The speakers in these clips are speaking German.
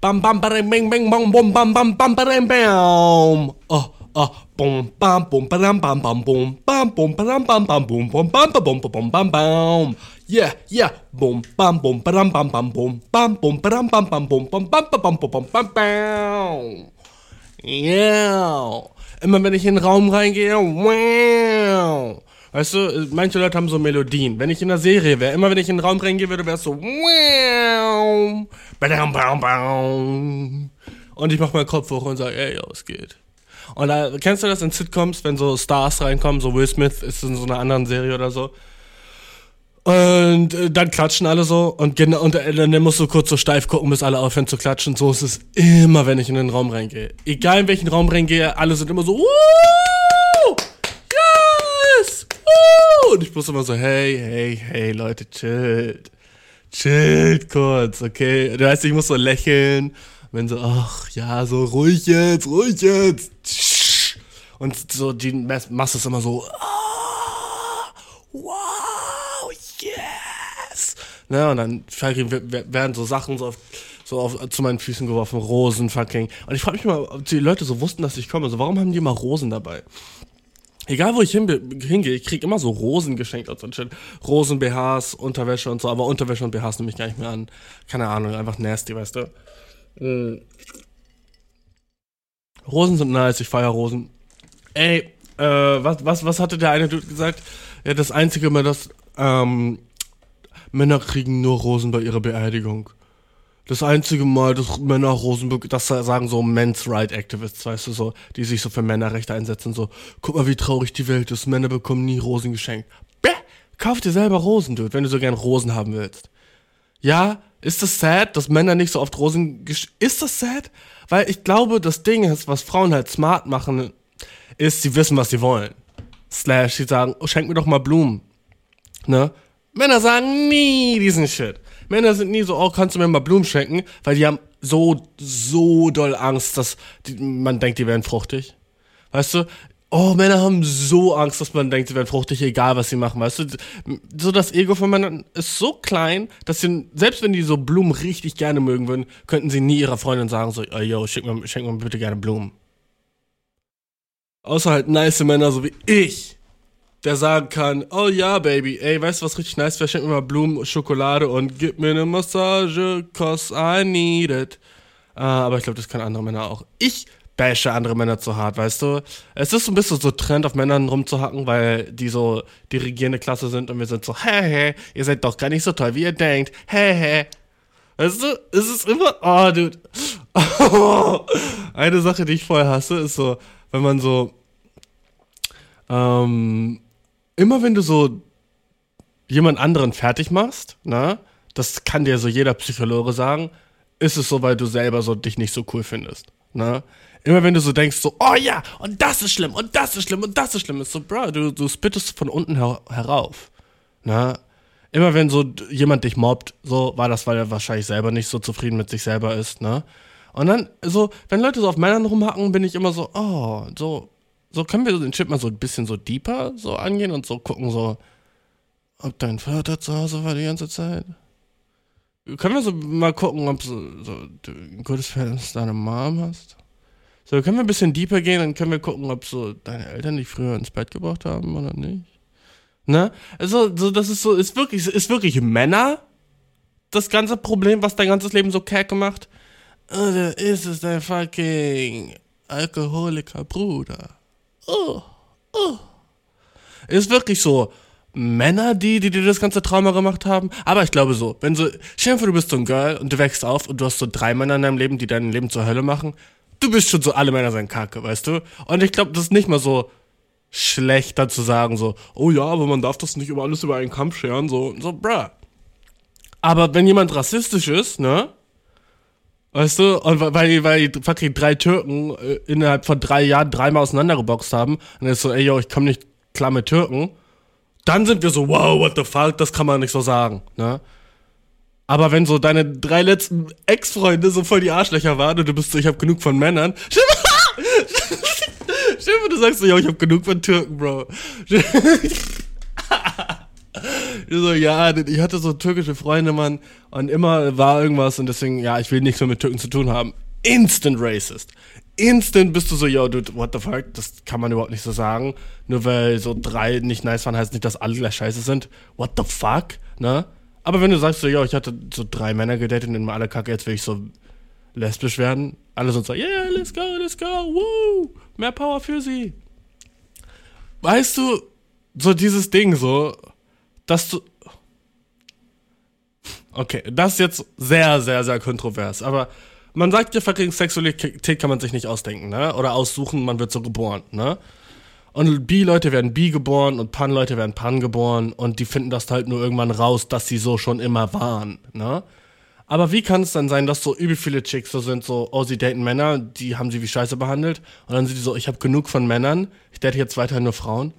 Bam bam bam bang bang bam bam bam bam bam bam bam. Oh oh bum bam bum bam bam bam bum bam bum bam bam bam bum bum bam bam bum bum bam bam. Yeah yeah bum bam bum bam bam bam bum bam bum bam bam bam bum bum bam bam bam bum bam bam. Yeah. Immer wenn ich in den Raum reingehe, wow. Weißt du, manche Leute haben so Melodien. Wenn ich in der Serie wäre, immer wenn ich in den Raum reingehe würde, wäre es so. Und ich mach meinen Kopf hoch und sage, ey, es geht. Und da, kennst du das in Sitcoms, wenn so Stars reinkommen, so Will Smith ist in so einer anderen Serie oder so. Und äh, dann klatschen alle so und, und äh, dann musst du kurz so steif gucken, bis alle aufhören zu klatschen. So ist es immer, wenn ich in den Raum reingehe. Egal in welchen Raum reingehe, alle sind immer so, Woo! yes! Woo! Und ich muss immer so, hey, hey, hey, Leute, chillt. Chillt kurz, okay? Du weißt, ich muss so lächeln. Wenn so, ach ja, so ruhig jetzt, ruhig jetzt. Und so, die machst es immer so, ah, wow, yes. Ne, und dann werden so Sachen so auf, so auf, zu meinen Füßen geworfen, Rosen fucking. Und ich frage mich mal, ob die Leute so wussten, dass ich komme. Also warum haben die immer Rosen dabei? Egal wo ich hin, hingehe, ich krieg immer so Rosen geschenkt aus Deutschland. Rosen, BHs, Unterwäsche und so, aber Unterwäsche und BHs nehme ich gar nicht mehr an. Keine Ahnung, einfach nasty, weißt du. Mhm. Rosen sind nice, ich feiere Rosen. Ey, äh, was, was, was hatte der eine Dude gesagt? Ja, das einzige Mal, dass ähm, Männer kriegen nur Rosen bei ihrer Beerdigung das einzige Mal, dass Männer Rosenburg, das sagen so Men's Right Activists, weißt du, so, die sich so für Männerrechte einsetzen, so, guck mal, wie traurig die Welt ist, Männer bekommen nie Rosen geschenkt. Bäh, kauf dir selber Rosen, Dude, wenn du so gern Rosen haben willst. Ja, ist das sad, dass Männer nicht so oft Rosen Ist das sad? Weil ich glaube, das Ding ist, was Frauen halt smart machen, ist, sie wissen, was sie wollen. Slash, sie sagen, oh, schenk mir doch mal Blumen. Ne? Männer sagen nie diesen Shit. Männer sind nie so, oh, kannst du mir mal Blumen schenken? Weil die haben so, so doll Angst, dass die, man denkt, die wären fruchtig. Weißt du? Oh, Männer haben so Angst, dass man denkt, sie wären fruchtig, egal was sie machen, weißt du? So das Ego von Männern ist so klein, dass sie, selbst wenn die so Blumen richtig gerne mögen würden, könnten sie nie ihrer Freundin sagen, so, oh, yo, schenk mir, schenk mir bitte gerne Blumen. Außer halt nice Männer, so wie ich der sagen kann, oh ja, Baby, ey, weißt du, was richtig nice wäre? Schenk mir mal Blumen, Schokolade und gib mir eine Massage, cause I need it. Uh, aber ich glaube, das können andere Männer auch. Ich bashe andere Männer zu hart, weißt du? Es ist so ein bisschen so Trend, auf Männern rumzuhacken, weil die so die regierende Klasse sind und wir sind so, hä, hä, ihr seid doch gar nicht so toll, wie ihr denkt, hä, hä. Weißt du, es ist immer, oh, dude. Eine Sache, die ich voll hasse, ist so, wenn man so, ähm, immer wenn du so jemand anderen fertig machst, ne, das kann dir so jeder Psychologe sagen, ist es so, weil du selber so dich nicht so cool findest, ne? Immer wenn du so denkst, so, oh ja, und das ist schlimm, und das ist schlimm, und das ist schlimm, ist so, bro, du, du spittest von unten her herauf, ne? Immer wenn so jemand dich mobbt, so war das, weil er wahrscheinlich selber nicht so zufrieden mit sich selber ist, ne? Und dann, so, wenn Leute so auf Männern rumhacken, bin ich immer so, oh, so, so können wir den Chip mal so ein bisschen so deeper so angehen und so gucken, so, ob dein Vater zu Hause war die ganze Zeit. Können wir so mal gucken, ob so, so du ein gutes Verhältnis zu deiner Mom hast? So, können wir ein bisschen deeper gehen, dann können wir gucken, ob so deine Eltern dich früher ins Bett gebracht haben oder nicht. Ne? Also, so, das ist so, ist wirklich, ist wirklich Männer das ganze Problem, was dein ganzes Leben so kacke macht? Oder ist es dein fucking Alkoholiker Bruder? Oh, oh. Ist wirklich so. Männer, die, die dir das ganze Trauma gemacht haben. Aber ich glaube so, wenn so, vor, du bist so ein Girl und du wächst auf und du hast so drei Männer in deinem Leben, die dein Leben zur Hölle machen. Du bist schon so, alle Männer sind kacke, weißt du? Und ich glaube, das ist nicht mal so schlechter zu sagen, so, oh ja, aber man darf das nicht über alles über einen Kampf scheren, so, so, bruh. Aber wenn jemand rassistisch ist, ne? Weißt du, und weil, weil die fucking drei Türken äh, innerhalb von drei Jahren dreimal auseinandergeboxt haben, und dann ist so, ey, yo, ich komme nicht klar mit Türken, dann sind wir so, wow, what the fuck, das kann man nicht so sagen, ne? Aber wenn so deine drei letzten Ex-Freunde so voll die Arschlöcher waren und du bist so, ich hab genug von Männern, Stimmt, du sagst so, ja, ich hab genug von Türken, Bro. so, ja, ich hatte so türkische Freunde, Mann, und immer war irgendwas und deswegen, ja, ich will nichts mehr mit Türken zu tun haben. Instant racist. Instant bist du so, yo, dude, what the fuck? Das kann man überhaupt nicht so sagen. Nur weil so drei nicht nice waren, heißt nicht, dass alle gleich scheiße sind. What the fuck? Ne? Aber wenn du sagst so, yo, ich hatte so drei Männer gedatet und immer alle kacke, jetzt will ich so lesbisch werden. Alle sind so, yeah, let's go, let's go, woo, mehr Power für sie. Weißt du, so dieses Ding so, dass du. Okay, das ist jetzt sehr, sehr, sehr kontrovers, aber man sagt ja fucking Sexualität kann man sich nicht ausdenken, ne? Oder aussuchen, man wird so geboren, ne? Und Bi-Leute werden Bi geboren und Pan-Leute werden Pan geboren und die finden das halt nur irgendwann raus, dass sie so schon immer waren, ne? Aber wie kann es dann sein, dass so übel viele Chicks so sind, so, oh, sie daten Männer, die haben sie wie Scheiße behandelt und dann sind die so, ich habe genug von Männern, ich date jetzt weiterhin nur Frauen.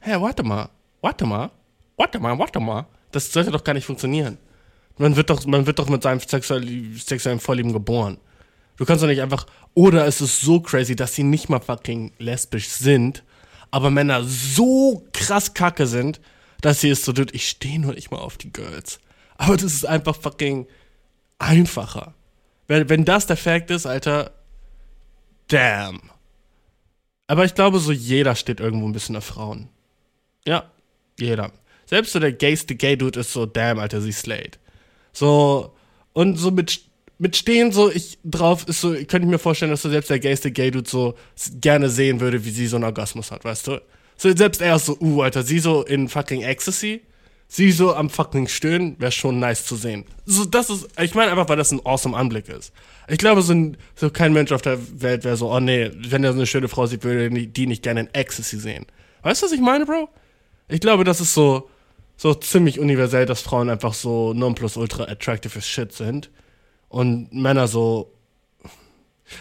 Hä, hey, warte mal, warte mal, warte mal, warte mal. Das sollte doch gar nicht funktionieren. Man wird doch, man wird doch mit seinem sexuellen, sexuellen Vorlieben geboren. Du kannst doch nicht einfach, oder es ist so crazy, dass sie nicht mal fucking lesbisch sind, aber Männer so krass kacke sind, dass sie es so, dude, ich stehe nur nicht mal auf die Girls. Aber das ist einfach fucking einfacher. Wenn, wenn das der Fact ist, Alter, damn. Aber ich glaube, so jeder steht irgendwo ein bisschen auf Frauen. Ja, jeder. Selbst so der gayste Gay-Dude ist so, damn, Alter, sie slayed. So, und so mit, mit Stehen so ich drauf ist so, könnte ich mir vorstellen, dass so selbst der gayste Gay-Dude so gerne sehen würde, wie sie so einen Orgasmus hat, weißt du? So selbst er ist so, uh, Alter, sie so in fucking Ecstasy sie so am fucking Stöhnen, wäre schon nice zu sehen. So, das ist, ich meine einfach, weil das ein awesome Anblick ist. Ich glaube, so, ein, so kein Mensch auf der Welt wäre so, oh nee, wenn er so eine schöne Frau sieht, würde die nicht gerne in Ecstasy sehen. Weißt du, was ich meine, Bro? Ich glaube, das ist so, so ziemlich universell, dass Frauen einfach so nonplusultra attractive as shit sind. Und Männer so.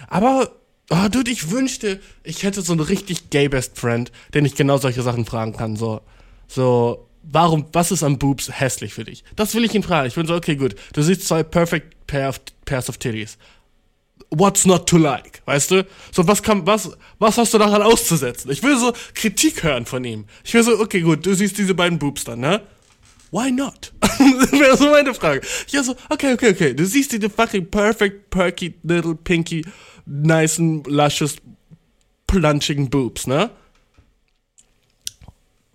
Aber, oh, dude, ich wünschte, ich hätte so einen richtig gay Best Friend, den ich genau solche Sachen fragen kann. So, so, warum, was ist am Boobs hässlich für dich? Das will ich ihn fragen. Ich bin so, okay, gut. Du siehst zwei perfect pair of, pairs of titties. What's not to like? Weißt du? So, was kann, was, was hast du daran auszusetzen? Ich will so Kritik hören von ihm. Ich will so, okay, gut, du siehst diese beiden Boobs dann, ne? Why not? das wäre so meine Frage. Ich so, okay, okay, okay. Du siehst diese fucking perfect, perky, little, pinky, nice, luscious, plunchigen Boobs, ne?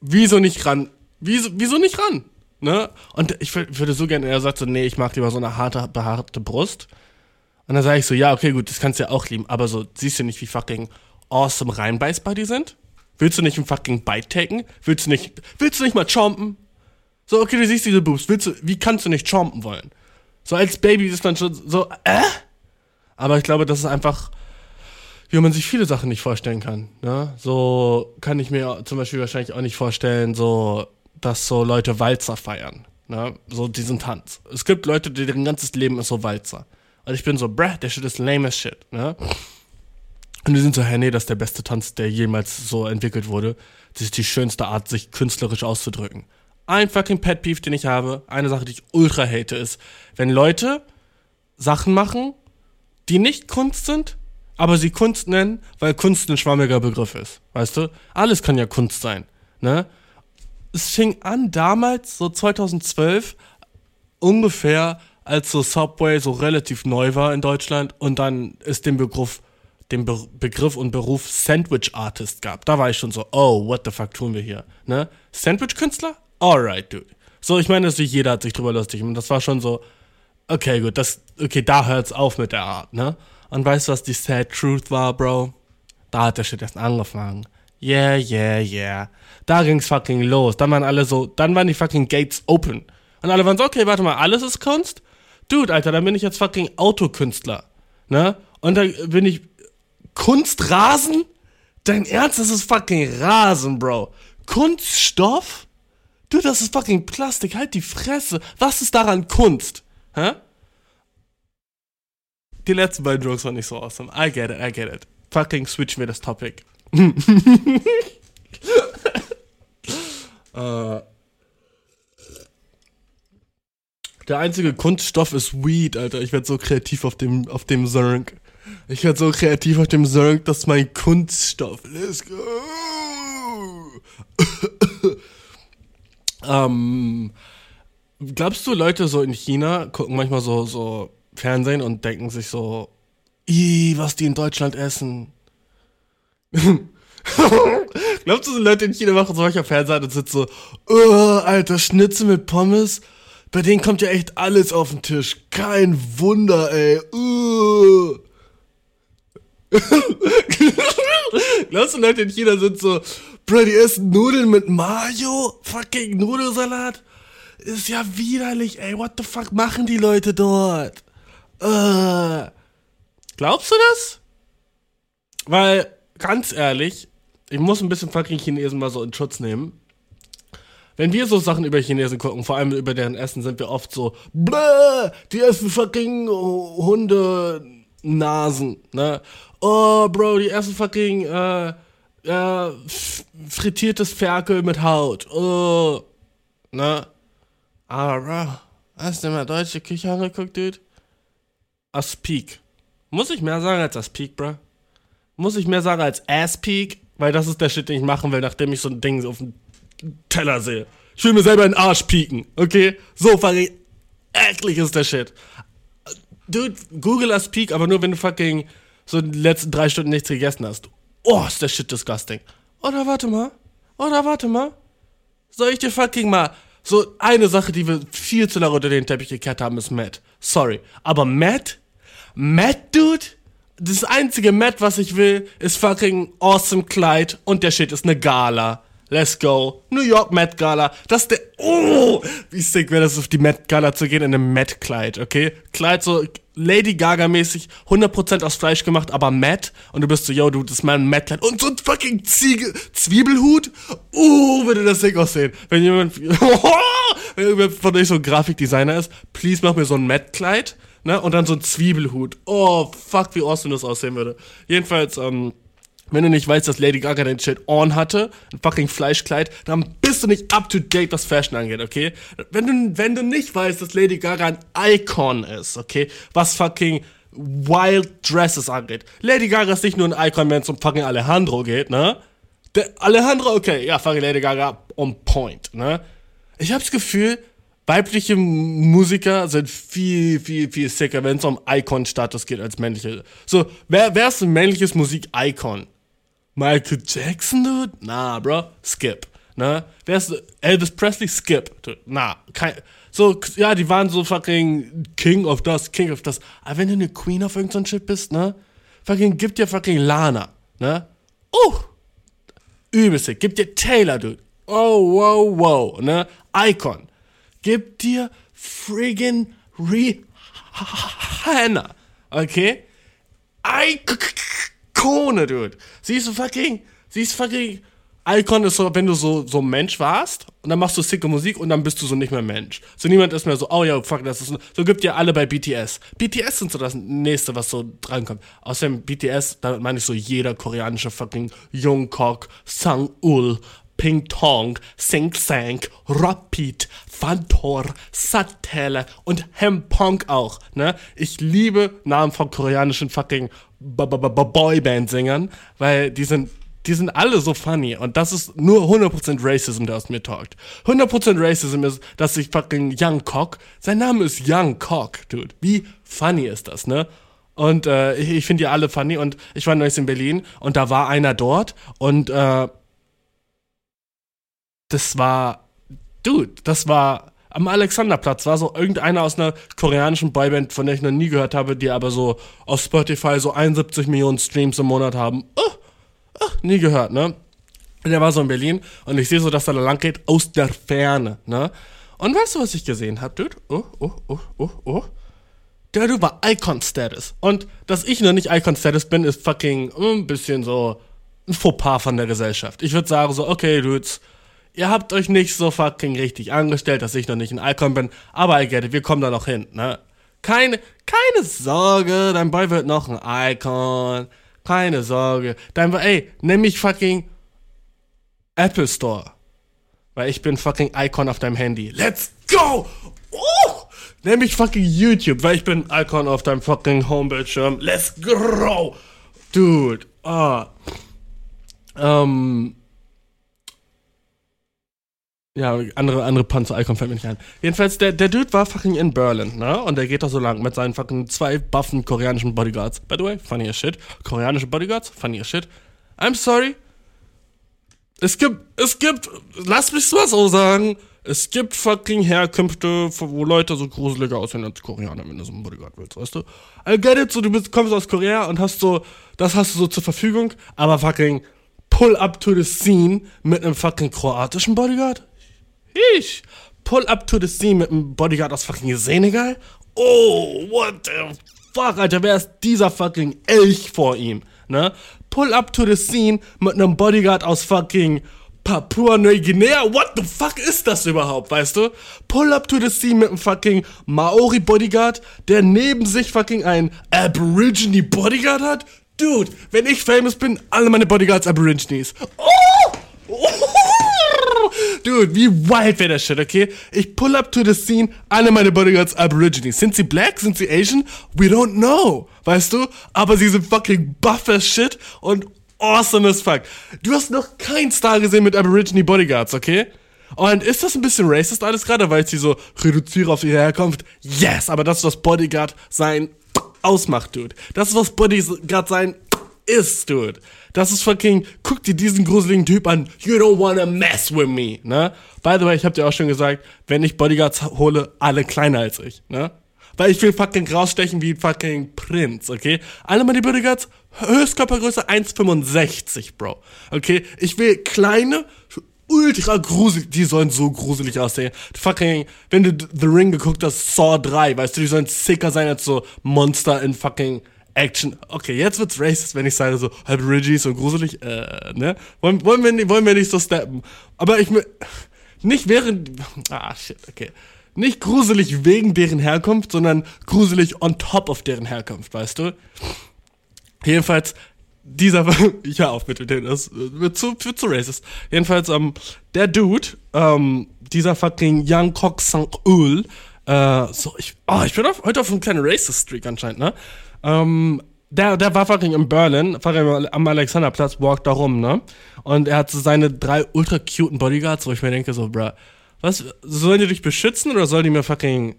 Wieso nicht ran Wieso, wieso nicht ran? Ne? Und ich würde so gerne, er sagt so, nee, ich mag lieber so eine harte, behaarte Brust. Und dann sage ich so, ja, okay, gut, das kannst du ja auch lieben, aber so, siehst du nicht, wie fucking awesome reinbeißbar die sind? Willst du nicht ein fucking Bite taken? Willst du nicht, willst du nicht mal chompen? So, okay, du siehst diese Boobs, willst du, wie kannst du nicht chompen wollen? So, als Baby ist man schon so, äh? Aber ich glaube, das ist einfach, wie man sich viele Sachen nicht vorstellen kann. Ne? So kann ich mir zum Beispiel wahrscheinlich auch nicht vorstellen, so dass so Leute Walzer feiern. Ne? So diesen Tanz. Es gibt Leute, die deren ganzes Leben ist so Walzer. Und ich bin so, bruh, der Shit ist lame as shit. Ne? Und die sind so, hey, nee, das ist der beste Tanz, der jemals so entwickelt wurde. Das ist die schönste Art, sich künstlerisch auszudrücken. Ein fucking Pet Peeve, den ich habe, eine Sache, die ich ultra hate, ist, wenn Leute Sachen machen, die nicht Kunst sind, aber sie Kunst nennen, weil Kunst ein schwammiger Begriff ist. Weißt du? Alles kann ja Kunst sein. Ne? es fing an damals, so 2012, ungefähr, als so Subway so relativ neu war in Deutschland und dann ist den Begriff, den Be Begriff und Beruf Sandwich Artist gab. Da war ich schon so, oh, what the fuck tun wir hier? Ne? Sandwich-Künstler? Alright, dude. So, ich meine, jeder hat sich drüber lustig und das war schon so, okay, gut, das, okay, da hört's auf mit der Art, ne? Und weißt du, was die Sad Truth war, Bro? Da hat der Shit erst angefangen. Yeah, yeah, yeah. Da ging's fucking los. Dann waren alle so, dann waren die fucking Gates open. Und alle waren so, okay, warte mal, alles ist Kunst? Dude, Alter, dann bin ich jetzt fucking Autokünstler. Ne? Und dann bin ich Kunstrasen? Dein Ernst, das ist fucking Rasen, Bro. Kunststoff? Dude, das ist fucking Plastik. Halt die Fresse. Was ist daran Kunst? Hä? Die letzten beiden Jokes waren nicht so awesome. I get it, I get it. Fucking switch mir das Topic. äh, der einzige Kunststoff ist Weed, Alter. Ich werde so kreativ auf dem, auf dem Zerg. Ich werde so kreativ auf dem Zerg, das ist mein Kunststoff. Let's go. ähm, Glaubst du, Leute so in China gucken manchmal so, so Fernsehen und denken sich so, Ih, was die in Deutschland essen? Glaubst du, so Leute in China machen so manchmal Fernsehen und sind so, oh, alter, Schnitzel mit Pommes? Bei denen kommt ja echt alles auf den Tisch. Kein Wunder, ey. Uh. Glaubst du, Leute in China sind so, Bro, die essen Nudeln mit Mayo? Fucking Nudelsalat? Ist ja widerlich, ey. What the fuck machen die Leute dort? Uh. Glaubst du das? Weil, ganz ehrlich, ich muss ein bisschen fucking Chinesen mal so in Schutz nehmen. Wenn wir so Sachen über Chinesen gucken, vor allem über deren Essen, sind wir oft so, Bläh, die essen fucking Hunde Nasen, ne? Oh, Bro, die essen fucking äh, äh, frittiertes Ferkel mit Haut. Oh, ne? Aber, Bro, hast du mal deutsche Küche angeguckt, Dude? Aspik. Muss ich mehr sagen als Aspik, Bro? Muss ich mehr sagen als Ass-Peak? Weil das ist der Shit, den ich machen will, nachdem ich so ein Ding auf dem Teller sehe. Ich will mir selber in den Arsch pieken, okay? So fucking eklig ist der Shit. Dude, Google as Peak, aber nur wenn du fucking so die letzten drei Stunden nichts gegessen hast. Oh, ist der Shit disgusting. Oder warte mal. Oder warte mal. Soll ich dir fucking mal. So eine Sache, die wir viel zu lange unter den Teppich gekehrt haben, ist Matt. Sorry. Aber Matt? Matt, Dude? Das einzige Matt, was ich will, ist fucking awesome Kleid und der Shit ist eine Gala. Let's go. New York Met Gala. Das ist der. Oh! Wie sick wäre das, auf die Met Gala zu gehen in einem Met-Kleid, okay? Kleid so Lady Gaga-mäßig, 100% aus Fleisch gemacht, aber matt. Und du bist so, yo, du, das ist mein Matt-Kleid. Und so ein fucking Ziege Zwiebelhut. Oh, würde das sick aussehen. Wenn jemand, wenn jemand von euch so ein Grafikdesigner ist, please mach mir so ein Matt-Kleid. Ne? Und dann so ein Zwiebelhut. Oh, fuck, wie awesome das aussehen würde. Jedenfalls, ähm, wenn du nicht weißt, dass Lady Gaga den Shit on hatte, ein fucking Fleischkleid, dann bist du nicht up to date, was Fashion angeht, okay? Wenn du, wenn du nicht weißt, dass Lady Gaga ein Icon ist, okay? Was fucking Wild Dresses angeht. Lady Gaga ist nicht nur ein Icon, wenn es um fucking Alejandro geht, ne? Der Alejandro, okay, ja, fucking Lady Gaga on point, ne? Ich hab's Gefühl, weibliche Musiker sind viel, viel, viel sicker, wenn es um Icon-Status geht als männliche. So, wer, wer ist ein männliches Musik-Icon? Michael Jackson, dude? Nah, bro. Skip. Ne? Wer ist Elvis Presley? Skip. Dude. Nah, kein. So, ja, die waren so fucking King of das, King of das. Aber wenn du eine Queen of irgendein Shit bist, ne? Fucking gib dir fucking Lana, ne? Uh! Übelste. Gib dir Taylor, dude. Oh, wow, wow, ne? Icon. Gib dir friggin' Rihanna. Okay? Icon. Ikone, dude. Sie ist fucking, sie ist fucking, Icon ist so, wenn du so, so Mensch warst und dann machst du sicke Musik und dann bist du so nicht mehr Mensch. So niemand ist mehr so, oh ja, fuck, das ist, so gibt ihr alle bei BTS. BTS sind so das nächste, was so drankommt. Außerdem BTS, damit meine ich so jeder koreanische fucking Jungkook, Sang-ul, Ping Tong, Sing Sang, Rapid, Fantor, Satelle und Hempong auch, ne? Ich liebe Namen von koreanischen fucking Boyband-Sängern, weil die sind, die sind alle so funny und das ist nur 100% Racism, der aus mir talkt. 100% Racism ist, dass ich fucking Young Cock, sein Name ist Young Cock, dude. Wie funny ist das, ne? Und äh, ich, ich finde die alle funny und ich war neulich in Berlin und da war einer dort und äh, das war, dude, das war am Alexanderplatz war so irgendeiner aus einer koreanischen Boyband, von der ich noch nie gehört habe, die aber so auf Spotify so 71 Millionen Streams im Monat haben. Oh, oh, nie gehört, ne? Der war so in Berlin und ich sehe so, dass er da lang geht aus der Ferne, ne? Und weißt du, was ich gesehen habe, dude? Oh, oh, oh, oh, oh. Der du war Icon-Status. Und dass ich noch nicht Icon-Status bin, ist fucking ein bisschen so ein Fauxpas von der Gesellschaft. Ich würde sagen so, okay, Dudes, ihr habt euch nicht so fucking richtig angestellt, dass ich noch nicht ein Icon bin, aber I get it, wir kommen da noch hin, ne? Keine, keine Sorge, dein Boy wird noch ein Icon. Keine Sorge. Dein Boy, ey, nenn mich fucking Apple Store. Weil ich bin fucking Icon auf deinem Handy. Let's go! Uh! Nenn mich fucking YouTube, weil ich bin Icon auf deinem fucking Homebildschirm. Let's go! Dude, ah. Ähm, Ja, andere, andere Panzer-Icon fällt mir nicht ein. Jedenfalls, der, der Dude war fucking in Berlin, ne? Und der geht da so lang mit seinen fucking zwei buffen koreanischen Bodyguards. By the way, funny as shit. Koreanische Bodyguards, funny as shit. I'm sorry. Es gibt, es gibt, lass mich mal so sagen, es gibt fucking Herkünfte, wo Leute so gruseliger aussehen als Koreaner, wenn du so einen Bodyguard willst, weißt du? I get it, so du bist, kommst aus Korea und hast so, das hast du so zur Verfügung, aber fucking pull up to the scene mit einem fucking kroatischen Bodyguard? Ich. Pull up to the scene mit einem Bodyguard aus fucking Senegal? Oh, what the fuck, Alter, wer ist dieser fucking Elch vor ihm, ne? Pull up to the scene mit einem Bodyguard aus fucking Papua Neuguinea? What the fuck ist das überhaupt, weißt du? Pull up to the scene mit einem fucking Maori Bodyguard, der neben sich fucking ein Aborigine Bodyguard hat? Dude, wenn ich famous bin, alle meine Bodyguards Aborigines. Oh! oh! Dude, wie wild wäre das Shit, okay? Ich pull up to the scene, alle meine Bodyguards Aborigines. Sind sie black? Sind sie Asian? We don't know. Weißt du? Aber sie sind fucking buff as shit und awesome as fuck. Du hast noch keinen Star gesehen mit Aborigine Bodyguards, okay? Und ist das ein bisschen racist alles gerade, weil ich sie so reduziere auf ihre Herkunft? Yes, aber das ist was Bodyguard sein ausmacht, Dude. Das ist was Bodyguard sein ist, Dude. Das ist fucking, guck dir diesen gruseligen Typ an. You don't wanna mess with me, ne? By the way, ich hab dir auch schon gesagt, wenn ich Bodyguards hole, alle kleiner als ich, ne? Weil ich will fucking rausstechen wie fucking Prinz, okay? Alle meine Bodyguards, Höchstkörpergröße 1,65, Bro. Okay? Ich will kleine, ultra gruselig, die sollen so gruselig aussehen. Fucking, wenn du The Ring geguckt hast, Saw 3, weißt du, die sollen sicker sein als so Monster in fucking Action. Okay, jetzt wird's racist, wenn ich sage so, halb Regis und gruselig, äh, ne? Wollen, wollen, wir, wollen wir nicht so steppen. Aber ich, nicht während, ah, shit, okay. Nicht gruselig wegen deren Herkunft, sondern gruselig on top of deren Herkunft, weißt du? Jedenfalls, dieser, ich hör auf mit dem, das wird zu, wird zu racist. Jedenfalls, ähm, der Dude, ähm, dieser fucking Young Kok Sang-ul, äh, so, ich, oh, ich bin auf, heute auf einem kleinen Racist-Streak anscheinend, ne? Ähm, der, der war fucking in Berlin, fucking am Alexanderplatz, walkt da rum, ne? Und er hat so seine drei ultra cuten Bodyguards, wo ich mir denke, so, bruh, was, sollen die dich beschützen oder sollen die mir fucking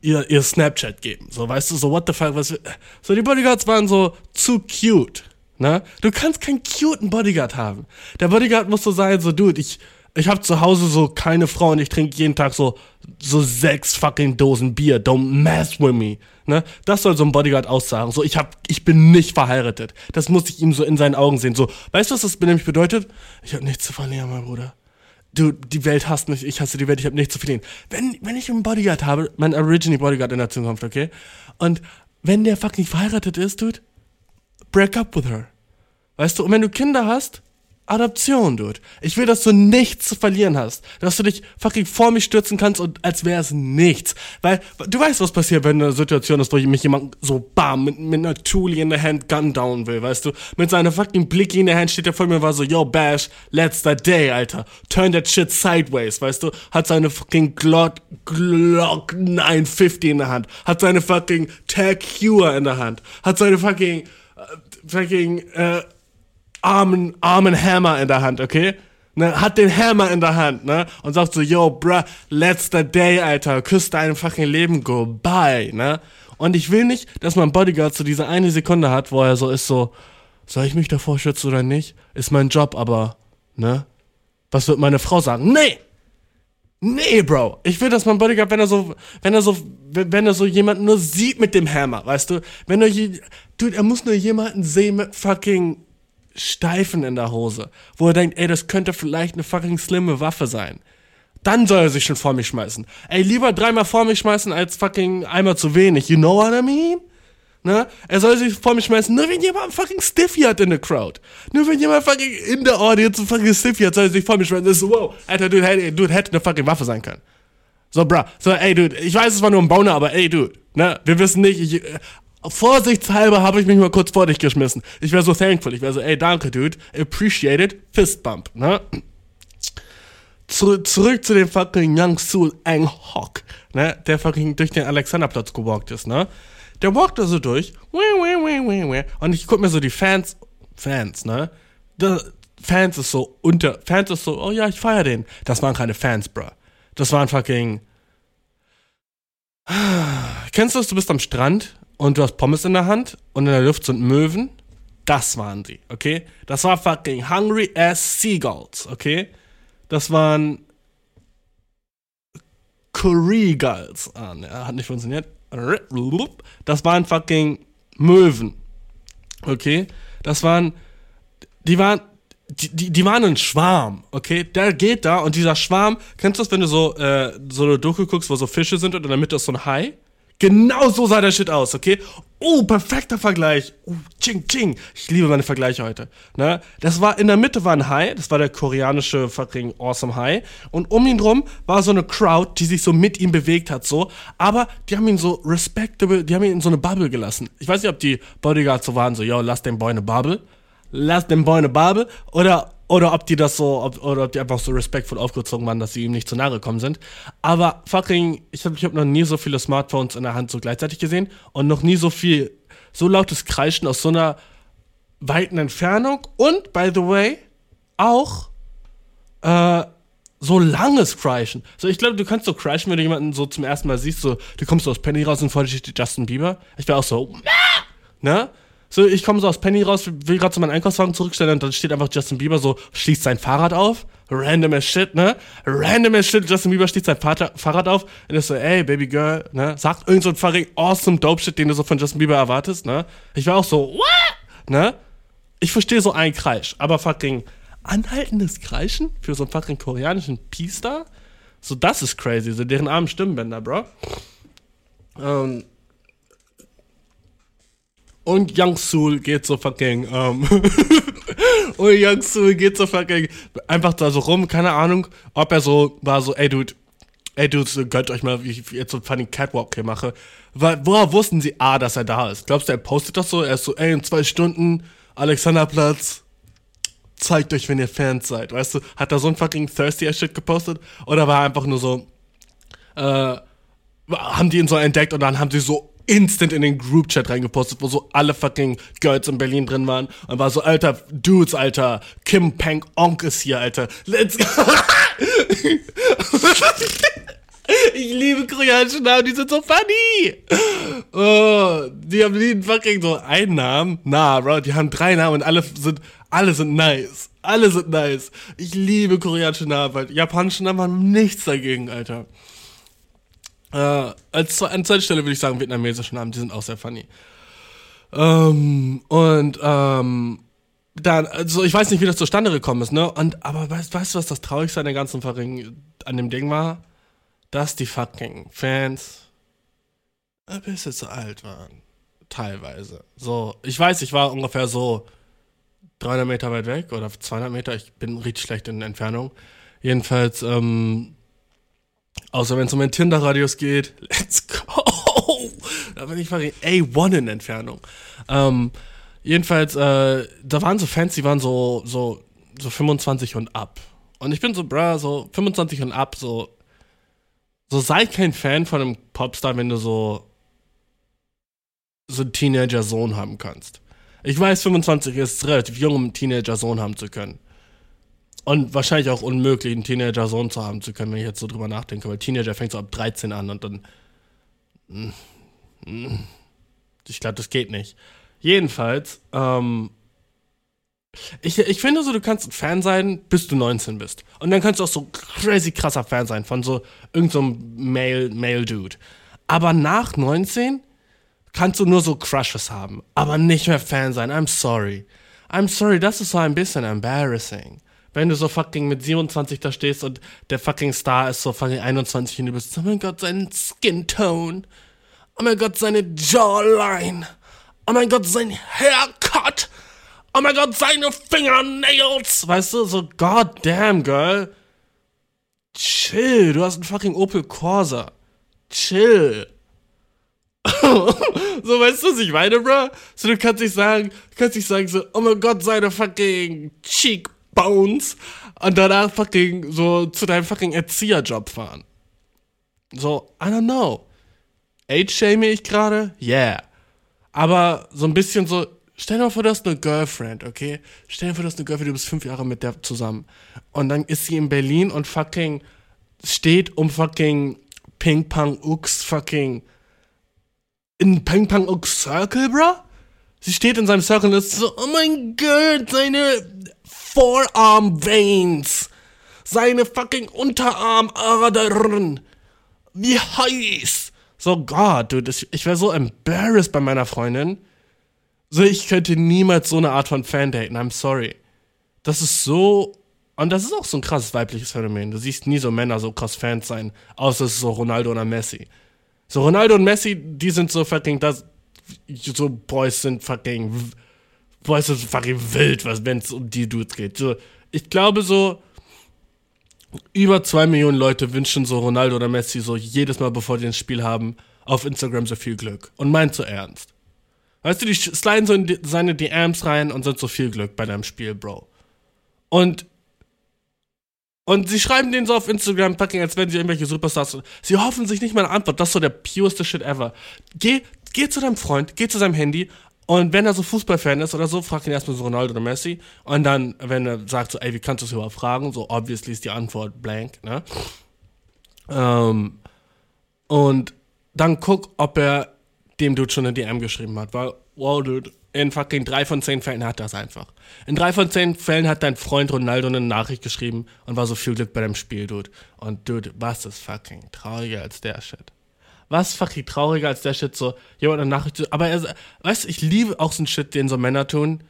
ihr, ihr Snapchat geben? So, weißt du, so, what the fuck, was, so, die Bodyguards waren so zu cute, ne? Du kannst keinen cuten Bodyguard haben. Der Bodyguard muss so sein, so, dude, ich, ich habe zu Hause so keine Frau und ich trinke jeden Tag so so sechs fucking Dosen Bier. Don't mess with me. Ne? Das soll so ein Bodyguard aussagen. So, ich hab, ich bin nicht verheiratet. Das muss ich ihm so in seinen Augen sehen. So, weißt du, was das nämlich bedeutet? Ich habe nichts zu verlieren, mein Bruder. Du, die Welt hasst mich, ich hasse die Welt, ich habe nichts zu verlieren. Wenn, wenn ich einen Bodyguard habe, mein Original Bodyguard in der Zukunft, okay? Und wenn der fucking verheiratet ist, dude, break up with her. Weißt du, und wenn du Kinder hast, Adoption, Dude. Ich will, dass du nichts zu verlieren hast. Dass du dich fucking vor mich stürzen kannst und als wäre es nichts. Weil, du weißt, was passiert, wenn eine Situation ist, wo mich jemand so bam, mit, mit einer Tool in der Hand gun down will, weißt du? Mit seiner fucking Blick in der Hand steht er vor mir und war so, yo, Bash, letzter Day, Alter. Turn that shit sideways, weißt du? Hat seine fucking Glock, Glock 950 in der Hand. Hat seine fucking Tag Heuer in der Hand. Hat seine fucking, äh, fucking, äh, armen, armen Hammer in der Hand, okay? Ne, hat den Hammer in der Hand, ne? Und sagt so, yo, bruh, letzter Day, Alter, küsst dein fucking Leben, goodbye, ne? Und ich will nicht, dass mein Bodyguard so diese eine Sekunde hat, wo er so ist, so, soll ich mich davor schützen oder nicht? Ist mein Job, aber, ne? Was wird meine Frau sagen? Nee! Nee, Bro. Ich will, dass mein Bodyguard, wenn er so, wenn er so, wenn er so jemanden nur sieht mit dem Hammer, weißt du? Wenn er, dude, er muss nur jemanden sehen mit fucking Steifen in der Hose, wo er denkt, ey, das könnte vielleicht eine fucking slimme Waffe sein. Dann soll er sich schon vor mich schmeißen. Ey, lieber dreimal vor mich schmeißen als fucking einmal zu wenig. You know what I mean? Ne? Er soll sich vor mich schmeißen, nur wenn jemand fucking Stiffy hat in der Crowd. Nur wenn jemand fucking in der Audience fucking Stiffy hat, soll er sich vor mich schmeißen. Das ist so, wow, Alter, dude, hey, dude, hätte eine fucking Waffe sein können. So, bruh. So, ey, dude, ich weiß, es war nur ein Boner, aber ey, dude, ne? Wir wissen nicht, ich, Vorsichtshalber habe ich mich mal kurz vor dich geschmissen. Ich wäre so thankful. Ich wäre so, ey, danke, dude. Appreciated. Fistbump, ne? Zu, zurück zu dem fucking Young Soul Ang Hawk, ne? Der fucking durch den Alexanderplatz gewalkt ist, ne? Der walkt da so durch. Und ich guck mir so die Fans, Fans, ne? Da, Fans ist so unter, Fans ist so, oh ja, ich feier den. Das waren keine Fans, bruh. Das waren fucking. Kennst du das? Du bist am Strand und du hast Pommes in der Hand und in der Luft sind Möwen. Das waren sie, okay? Das war fucking hungry as seagulls, okay? Das waren Curry Gulls. Ah, ne, hat nicht funktioniert. Das waren fucking Möwen. Okay? Das waren. Die waren. Die, die, die waren ein Schwarm, okay? Der geht da und dieser Schwarm, kennst du das, wenn du so, äh, so eine Doku guckst, wo so Fische sind und in der Mitte ist so ein Hai? Genau so sah der Shit aus, okay? Oh, perfekter Vergleich. Oh, ching, ching. Ich liebe meine Vergleiche heute. Ne? Das war, in der Mitte war ein Hai, das war der koreanische fucking Awesome Hai. Und um ihn rum war so eine Crowd, die sich so mit ihm bewegt hat, so. Aber die haben ihn so respectable, die haben ihn in so eine Bubble gelassen. Ich weiß nicht, ob die Bodyguards so waren, so, yo, lass den Boy eine Bubble. Lass den Boy eine Bubble. Oder oder ob die das so, ob, oder ob die einfach so respektvoll aufgezogen waren, dass sie ihm nicht zu nahe gekommen sind. Aber fucking, ich habe ich hab noch nie so viele Smartphones in der Hand so gleichzeitig gesehen und noch nie so viel, so lautes Kreischen aus so einer weiten Entfernung. Und, by the way, auch äh, so langes Kreischen. So, ich glaube, du kannst so kreischen, wenn du jemanden so zum ersten Mal siehst, so, du kommst aus Penny raus und vor dir steht Justin Bieber. Ich wäre auch so, ne? So, ich komme so aus Penny raus, will gerade so meinen Einkaufswagen zurückstellen und dann steht einfach Justin Bieber so, schließt sein Fahrrad auf. Random as shit, ne? Random as shit, Justin Bieber schließt sein Vater, Fahrrad auf und ist so, ey, Baby Girl, ne? Sagt irgend so ein fucking awesome Dope Shit, den du so von Justin Bieber erwartest, ne? Ich war auch so, what? Ne? Ich verstehe so einen Kreisch, aber fucking anhaltendes Kreischen für so einen fucking koreanischen P-Star? So, das ist crazy, so deren armen Stimmbänder, bro. Ähm, und Young Soul geht so fucking, ähm, und Young Soul geht so fucking einfach da so rum, keine Ahnung, ob er so war so, ey Dude, ey Dude, gönnt euch mal, wie ich jetzt so fucking Catwalk hier mache. Weil, woher wussten sie A, dass er da ist? Glaubst du, er postet das so? Er ist so, ey, in zwei Stunden, Alexanderplatz, zeigt euch, wenn ihr Fans seid. Weißt du, hat er so ein fucking thirsty Shit gepostet? Oder war er einfach nur so, äh, haben die ihn so entdeckt und dann haben sie so instant in den Group-Chat reingepostet, wo so alle fucking Girls in Berlin drin waren und war so, alter, Dudes, alter, Kim Peng Onk ist hier, alter, let's go. Ich liebe koreanische Namen, die sind so funny. Oh, die haben nie fucking so einen Namen. Na, Bro, die haben drei Namen und alle sind, alle sind nice. Alle sind nice. Ich liebe koreanische Namen, weil japanische Namen haben nichts dagegen, Alter. Äh, als an zweiter Stelle würde ich sagen vietnamesische Namen, die sind auch sehr funny. Ähm, und ähm, dann, also ich weiß nicht, wie das zustande gekommen ist, ne? Und aber weißt, weißt du, was das Traurigste an der ganzen Verring an dem Ding war? Dass die fucking Fans ein bisschen zu alt waren. Teilweise. So, ich weiß, ich war ungefähr so 300 Meter weit weg oder 200 Meter. Ich bin richtig schlecht in Entfernung. Jedenfalls, ähm, Außer wenn es um den Tinder-Radius geht. Let's go! Da bin ich A1 in Entfernung. Ähm, jedenfalls, äh, da waren so Fans, die waren so, so, so 25 und ab. Und ich bin so, bruh, so 25 und ab, so, so sei kein Fan von einem Popstar, wenn du so, so einen Teenager-Sohn haben kannst. Ich weiß, 25 ist relativ jung, um einen Teenager-Sohn haben zu können. Und wahrscheinlich auch unmöglich, einen Teenager-Sohn zu haben zu können, wenn ich jetzt so drüber nachdenke, weil Teenager fängt so ab 13 an und dann. Mm, mm, ich glaube, das geht nicht. Jedenfalls, ähm, ich, ich finde so, du kannst ein Fan sein, bis du 19 bist. Und dann kannst du auch so crazy krasser Fan sein von so irgendeinem so Male, Male Dude. Aber nach 19 kannst du nur so Crushes haben, aber nicht mehr Fan sein. I'm sorry. I'm sorry, das ist so ein bisschen embarrassing wenn du so fucking mit 27 da stehst und der fucking Star ist so fucking 21 und du bist, oh mein Gott, sein Skin Tone. Oh mein Gott, seine Jawline. Oh mein Gott, sein Haircut. Oh mein Gott, seine Fingernails. Weißt du, so goddamn, girl. Chill, du hast einen fucking Opel Corsa. Chill. so, weißt du, was ich meine, bro? So, du kannst nicht sagen, kannst nicht sagen so, oh mein Gott, seine fucking Cheek Bones und danach fucking so zu deinem fucking Erzieherjob fahren. So, I don't know. Age-shame ich gerade? Yeah. Aber so ein bisschen so, Stell dir mal vor, du hast eine Girlfriend, okay? Stell dir vor, du hast eine Girlfriend, du bist fünf Jahre mit der zusammen. Und dann ist sie in Berlin und fucking steht um fucking Ping Pong Ux fucking in Ping Pong Ux Circle, bro? Sie steht in seinem Circle und ist so, oh mein Gott, seine Forearm Veins, seine fucking Unterarmadern, wie heiß. So Gott, dude, ich wäre so embarrassed bei meiner Freundin. So, ich könnte niemals so eine Art von Fan daten, I'm sorry. Das ist so. Und das ist auch so ein krasses weibliches Phänomen. Du siehst nie so Männer so krass Fans sein, außer es ist so Ronaldo oder Messi. So Ronaldo und Messi, die sind so fucking das. So Boys sind fucking. Boys sind fucking wild, wenn es um die Dudes geht. So, ich glaube so. Über zwei Millionen Leute wünschen so Ronaldo oder Messi so jedes Mal, bevor die ein Spiel haben, auf Instagram so viel Glück. Und meint so ernst. Weißt du, die sliden so in die, seine DMs rein und sind so viel Glück bei deinem Spiel, Bro. Und und sie schreiben den so auf Instagram, fucking, als wären sie irgendwelche Superstars. sind. Sie hoffen sich nicht mal eine Antwort. Das ist so der pureste Shit ever. Geh, geh zu deinem Freund, geh zu seinem Handy und wenn er so Fußballfan ist oder so, frag ihn erstmal so Ronaldo oder Messi. Und dann, wenn er sagt so, ey, wie kannst du das überhaupt fragen? So, obviously ist die Antwort blank, ne? Ähm, und dann guck, ob er dem Dude schon eine DM geschrieben hat. Weil, wow, Dude, in fucking drei von zehn Fällen hat das einfach. In drei von zehn Fällen hat dein Freund Ronaldo eine Nachricht geschrieben und war so viel Glück bei deinem Spiel, Dude. Und Dude, was ist fucking trauriger als der Shit? Was fucking trauriger als der Shit, so jemand eine Nachricht, aber er, weißt du, ich liebe auch so einen Shit, den so Männer tun,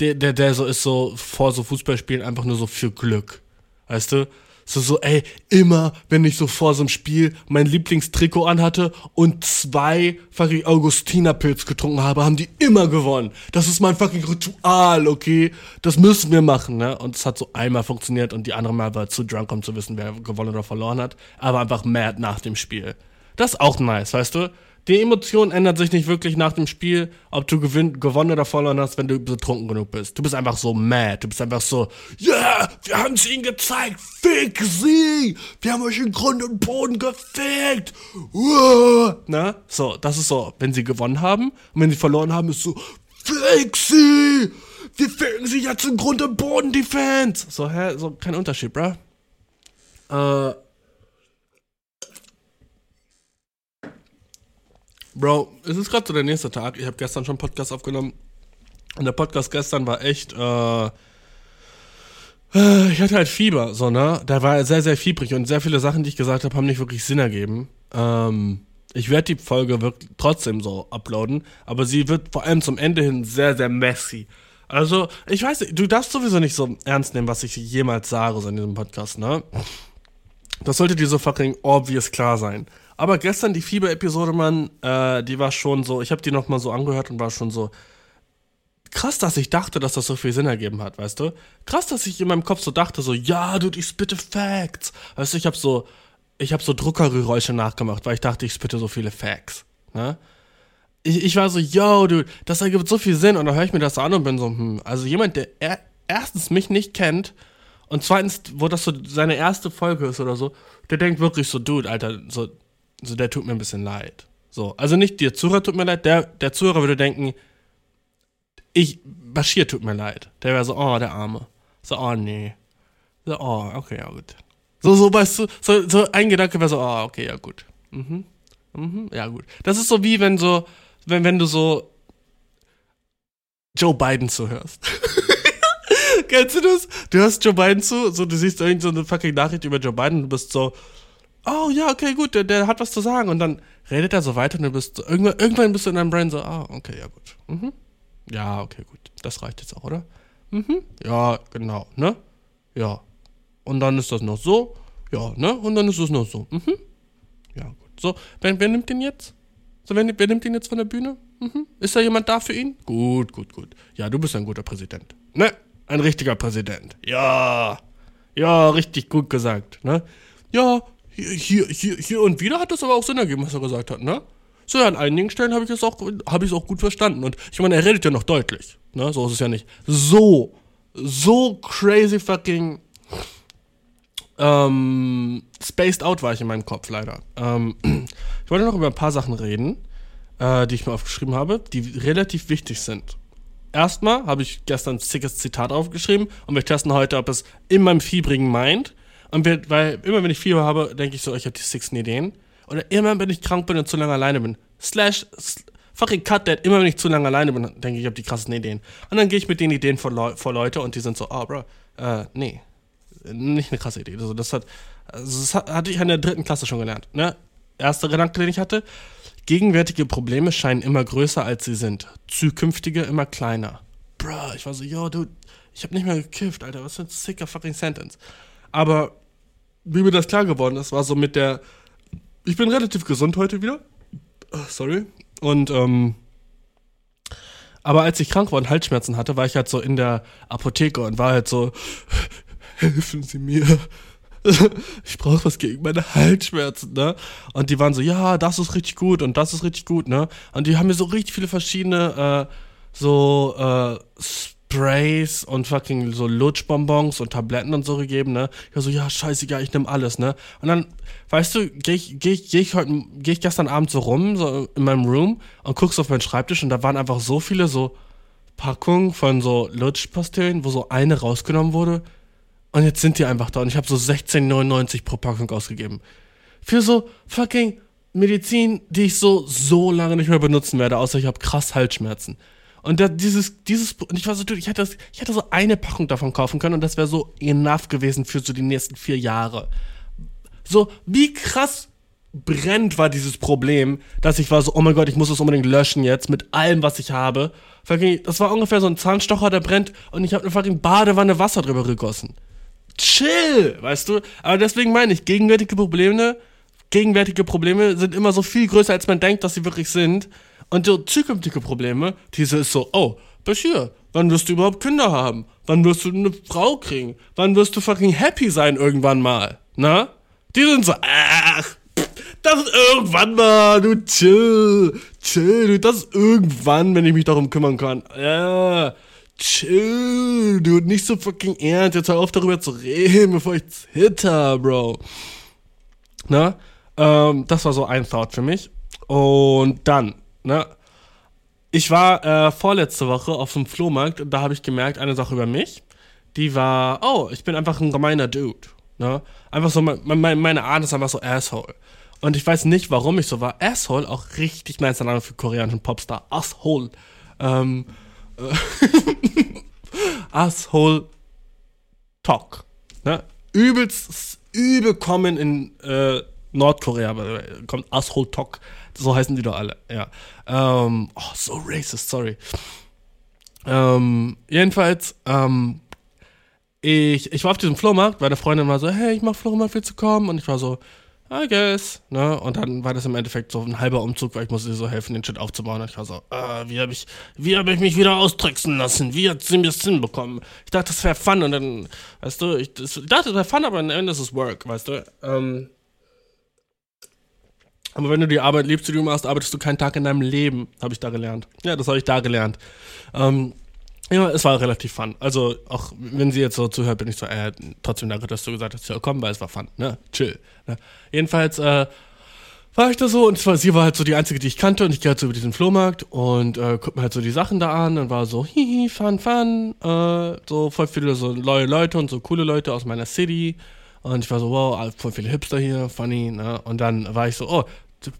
der, der, der so ist so vor so Fußballspielen einfach nur so für Glück. Weißt du? So, so, ey, immer, wenn ich so vor so einem Spiel mein Lieblingstrikot anhatte und zwei fucking Augustinerpilz getrunken habe, haben die immer gewonnen. Das ist mein fucking Ritual, okay? Das müssen wir machen, ne? Und es hat so einmal funktioniert und die andere Mal war zu drunk, um zu wissen, wer gewonnen oder verloren hat. Aber einfach mad nach dem Spiel. Das ist auch nice, weißt du? Die Emotion ändert sich nicht wirklich nach dem Spiel, ob du gewinn, gewonnen oder verloren hast, wenn du betrunken genug bist. Du bist einfach so mad. Du bist einfach so, yeah, wir haben es ihnen gezeigt. Fick sie. Wir haben euch in Grund und Boden gefickt. Uh. Na, so, das ist so, wenn sie gewonnen haben. Und wenn sie verloren haben, ist so, fick sie. Wir ficken sie jetzt in Grund und Boden, die Fans. So, hä, so, kein Unterschied, bruh. Äh, Bro, es ist gerade so der nächste Tag. Ich habe gestern schon einen Podcast aufgenommen. Und der Podcast gestern war echt, äh, äh, ich hatte halt Fieber, so, ne? Der war sehr, sehr fiebrig und sehr viele Sachen, die ich gesagt habe, haben nicht wirklich Sinn ergeben. Ähm, ich werde die Folge wirklich trotzdem so uploaden, aber sie wird vor allem zum Ende hin sehr, sehr messy. Also, ich weiß nicht, du darfst sowieso nicht so ernst nehmen, was ich jemals sage so in diesem Podcast, ne? Das sollte dir so fucking obvious klar sein. Aber gestern die Fieber-Episode, Mann, äh, die war schon so, ich habe die nochmal so angehört und war schon so, krass, dass ich dachte, dass das so viel Sinn ergeben hat, weißt du? Krass, dass ich in meinem Kopf so dachte, so, ja, dude, ich spitte Facts. Weißt du, ich habe so, ich habe so Druckergeräusche nachgemacht, weil ich dachte, ich spitte so viele Facts, ne? Ich, ich war so, yo, dude, das ergibt so viel Sinn und dann höre ich mir das an und bin so, hm, also jemand, der er, erstens mich nicht kennt und zweitens, wo das so seine erste Folge ist oder so, der denkt wirklich so, dude, Alter, so, so, der tut mir ein bisschen leid. So, also nicht der Zuhörer tut mir leid, der, der Zuhörer würde denken, ich, Bashir tut mir leid. Der wäre so, oh, der Arme. So, oh, nee. So, oh, okay, ja, gut. So, so, weißt du, so, so ein Gedanke wäre so, oh, okay, ja, gut. Mhm. Mhm, ja, gut. Das ist so wie wenn so, wenn, wenn du so Joe Biden zuhörst. Kennst du das? Du hörst Joe Biden zu, so, du siehst irgend so eine fucking Nachricht über Joe Biden du bist so, oh ja, okay, gut, der, der, hat was zu sagen. Und dann redet er so weiter und du bist irgendwann, irgendwann bist du in deinem Brain so, ah, okay, ja gut. Mhm. Ja, okay, gut. Das reicht jetzt auch, oder? Mhm. Ja, genau, ne? Ja. Und dann ist das noch so. Ja, ne? Und dann ist es noch so. Mhm. Ja, gut. So, wer, wer nimmt den jetzt? So, wer, wer nimmt den jetzt von der Bühne? Mhm. Ist da jemand da für ihn? Gut, gut, gut. Ja, du bist ein guter Präsident. Ne? Ein richtiger Präsident. Ja. Ja, richtig gut gesagt, ne? Ja, hier, hier, hier und wieder hat das aber auch Sinn ergeben, was er gesagt hat, ne? So, ja, an einigen Stellen habe ich es auch, auch gut verstanden. Und ich meine, er redet ja noch deutlich, ne? So ist es ja nicht. So, so crazy fucking ähm, spaced out war ich in meinem Kopf, leider. Ähm, ich wollte noch über ein paar Sachen reden, äh, die ich mir aufgeschrieben habe, die relativ wichtig sind. erstmal habe ich gestern ein sickes Zitat aufgeschrieben und wir testen heute, ob es in meinem fiebrigen Mind und wir, weil immer wenn ich Fieber habe, denke ich so, ich habe die sixten Ideen. Oder immer wenn ich krank bin und zu lange alleine bin. Slash, fucking cut that. Immer wenn ich zu lange alleine bin, denke ich, ich habe die krassesten Ideen. Und dann gehe ich mit den Ideen vor, Leu vor Leute und die sind so, oh, Bro, äh, nee. Nicht eine krasse Idee. Also das hat, also das hatte ich in der dritten Klasse schon gelernt. Ne? Erster Gedanke, den ich hatte. Gegenwärtige Probleme scheinen immer größer, als sie sind. Zukünftige immer kleiner. Bro, ich war so, yo, dude, ich habe nicht mehr gekifft, Alter. Was für ein sicker fucking Sentence. Aber wie mir das klar geworden ist, war so mit der. Ich bin relativ gesund heute wieder. Oh, sorry. Und, ähm. Aber als ich krank war und Halsschmerzen hatte, war ich halt so in der Apotheke und war halt so, helfen Sie mir. ich brauche was gegen meine Halsschmerzen, ne? Und die waren so, ja, das ist richtig gut und das ist richtig gut, ne? Und die haben mir so richtig viele verschiedene, äh, so, äh, Sprays und fucking so Lutschbonbons und Tabletten und so gegeben, ne? Ich war so, ja, scheißegal, ich nehme alles, ne? Und dann, weißt du, gehe ich, geh ich, geh ich heute, gehe ich gestern Abend so rum, so in meinem Room und guckst auf meinen Schreibtisch und da waren einfach so viele so Packungen von so Lutschpastillen, wo so eine rausgenommen wurde. Und jetzt sind die einfach da und ich habe so 16,99 pro Packung ausgegeben. Für so fucking Medizin, die ich so, so lange nicht mehr benutzen werde, außer ich habe krass Halsschmerzen. Und da, dieses, dieses, und ich war so, ich hätte, das, ich hätte so eine Packung davon kaufen können und das wäre so enough gewesen für so die nächsten vier Jahre. So, wie krass brennt war dieses Problem, dass ich war so, oh mein Gott, ich muss das unbedingt löschen jetzt mit allem, was ich habe. Das war ungefähr so ein Zahnstocher, der brennt und ich habe eine fucking Badewanne Wasser drüber gegossen. Chill, weißt du? Aber deswegen meine ich, gegenwärtige Probleme, gegenwärtige Probleme sind immer so viel größer, als man denkt, dass sie wirklich sind. Und so zukünftige Probleme, diese ist so, oh, Bashir, wann wirst du überhaupt Kinder haben? Wann wirst du eine Frau kriegen? Wann wirst du fucking happy sein irgendwann mal? Na? Die sind so, ach, das ist irgendwann mal, du chill, chill, du, das ist irgendwann, wenn ich mich darum kümmern kann. Ja, chill, du, nicht so fucking ernst, jetzt hör auf darüber zu reden, bevor ich zitter, Bro. Na? Ähm, das war so ein Thought für mich. Und dann, ne? Ich war äh, vorletzte Woche auf dem Flohmarkt und da habe ich gemerkt, eine Sache über mich, die war, oh, ich bin einfach ein gemeiner Dude. Ne? Einfach so, meine, meine Art ist einfach so Asshole. Und ich weiß nicht, warum ich so war. Asshole, auch richtig nice Name für koreanischen Popstar. Asshole. Ähm, äh, Asshole Talk. Ne? Übelst, übel kommen in äh, Nordkorea, kommt Asshole Talk so heißen die doch alle, ja. Ähm, oh, so racist, sorry. Ähm, jedenfalls, ähm, ich, ich war auf diesem Flohmarkt, weil eine Freundin war so, hey, ich mach Flohmarkt, willst du kommen? Und ich war so, I guess, ne? Und dann war das im Endeffekt so ein halber Umzug, weil ich musste ihr so helfen, den Shit aufzubauen. Und ich war so, äh, wie habe ich, wie habe ich mich wieder austricksen lassen? Wie hat sie mir das hinbekommen? Ich dachte, das wäre Fun und dann, weißt du, ich, das, ich dachte, das wäre Fun, aber am Ende ist es Work, weißt du? Ähm, aber wenn du die Arbeit liebst, die du machst, arbeitest du keinen Tag in deinem Leben, habe ich da gelernt. Ja, das habe ich da gelernt. Ähm, ja, es war relativ fun. Also, auch wenn sie jetzt so zuhört, bin ich so, äh, trotzdem danke, dass du gesagt hast, ja, komm, weil es war fun, ne? Chill. Ne? Jedenfalls, äh, war ich da so und zwar, sie war halt so die einzige, die ich kannte und ich gehe halt so über diesen Flohmarkt und äh, guck mir halt so die Sachen da an und war so, hihi, fun, fun, äh, so voll viele so neue Leute und so coole Leute aus meiner City und ich war so, wow, voll viele Hipster hier, funny, ne? Und dann war ich so, oh,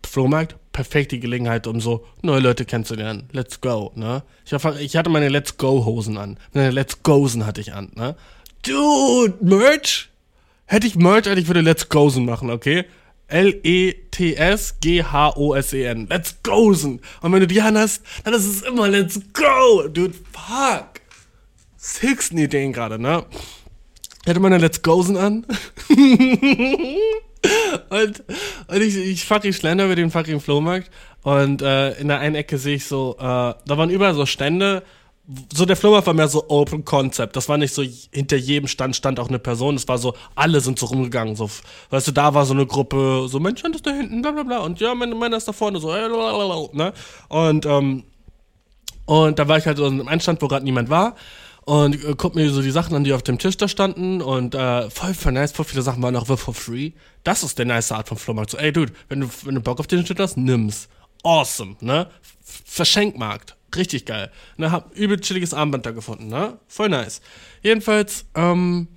Flohmarkt, perfekte Gelegenheit, um so neue Leute kennenzulernen. Let's go, ne? Ich, war, ich hatte meine Let's Go-Hosen an. Meine Let's Gosen hatte ich an, ne? Dude, Merch? Hätte ich Merch, hätte ich würde Let's Gosen machen, okay? L-E-T-S-G-H-O-S-E-N. Let's Gosen. Und wenn du die an hast, dann ist es immer Let's Go. Dude, fuck. Sixten Ideen gerade, ne? Ich hatte meine Let's Gosen an. und, und ich, ich fucking schlender über den fucking Flohmarkt und äh, in der einen Ecke sehe ich so, äh, da waren überall so Stände. So der Flohmarkt war mehr so Open Concept. Das war nicht so, hinter jedem Stand stand auch eine Person. Es war so, alle sind so rumgegangen. So, weißt du, da war so eine Gruppe, so, mein Stand ist da hinten, bla bla bla. Und ja, mein, meiner ist da vorne, so, äh, ne? Und, ähm, und da war ich halt so in einem Stand, wo gerade niemand war und äh, guck mir so die Sachen an, die auf dem Tisch da standen und äh, voll, voll nice, voll viele Sachen waren auch for free. Das ist der nice Art von Flohmarkt. So, ey Dude, wenn du, wenn du Bock auf den Shit hast, nimm's. Awesome, ne? Verschenkmarkt. Richtig geil. Ne, hab übel chilliges Armband da gefunden, ne? Voll nice. Jedenfalls, ähm,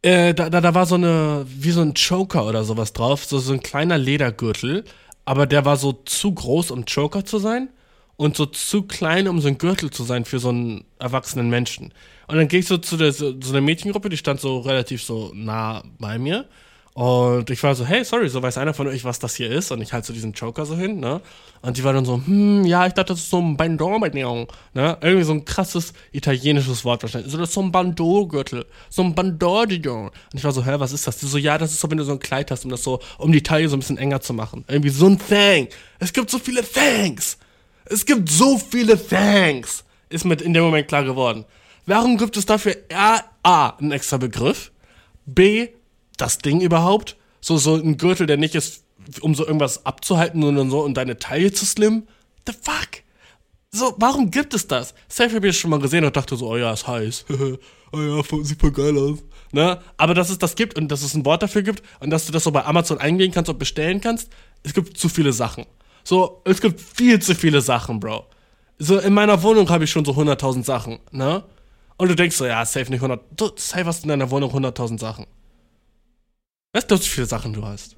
äh, da, da, da war so eine, wie so ein Choker oder sowas drauf, so, so ein kleiner Ledergürtel, aber der war so zu groß, um Choker zu sein und so zu klein, um so ein Gürtel zu sein für so einen erwachsenen Menschen. Und dann gehe ich so zu der, so, so einer Mädchengruppe, die stand so relativ so nah bei mir. Und ich war so, hey, sorry, so weiß einer von euch, was das hier ist? Und ich halte so diesen Joker so hin, ne? Und die war dann so, hm, ja, ich dachte, das ist so ein Bandor-Bandor, ne? Irgendwie so ein krasses italienisches Wort wahrscheinlich. So, das ist so ein Bandor-Gürtel, so ein Bandor-Dion. Und ich war so, hä, was ist das? Die so, ja, das ist so, wenn du so ein Kleid hast, um das so, um die Taille so ein bisschen enger zu machen. Irgendwie so ein Thing. Es gibt so viele Thanks. Es gibt so viele Thanks. Ist mir in dem Moment klar geworden. Warum gibt es dafür A, A einen extra Begriff? B, das Ding überhaupt? So, so ein Gürtel, der nicht ist, um so irgendwas abzuhalten, sondern so, um deine Taille zu slimmen? The fuck? So, warum gibt es das? Safe habe ich schon mal gesehen und dachte so, oh ja, ist heiß. oh ja, sieht voll geil aus. Ne? Aber dass es das gibt und dass es ein Wort dafür gibt und dass du das so bei Amazon eingehen kannst und bestellen kannst, es gibt zu viele Sachen. So, es gibt viel zu viele Sachen, Bro. So, in meiner Wohnung habe ich schon so 100.000 Sachen, ne? Und du denkst so, ja, safe nicht 100, du, safe hast in deiner Wohnung 100.000 Sachen. Weißt du, wie viele Sachen du hast?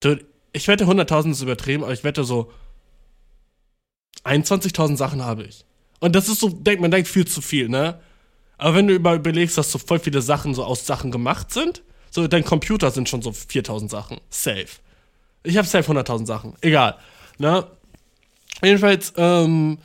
Du, ich wette 100.000 ist übertrieben, aber ich wette so 21.000 Sachen habe ich. Und das ist so, denkt man denkt viel zu viel, ne? Aber wenn du überlegst, dass so voll viele Sachen so aus Sachen gemacht sind, so dein Computer sind schon so 4000 Sachen. Safe. Ich habe safe 100.000 Sachen. Egal. Ne? Jedenfalls, ähm,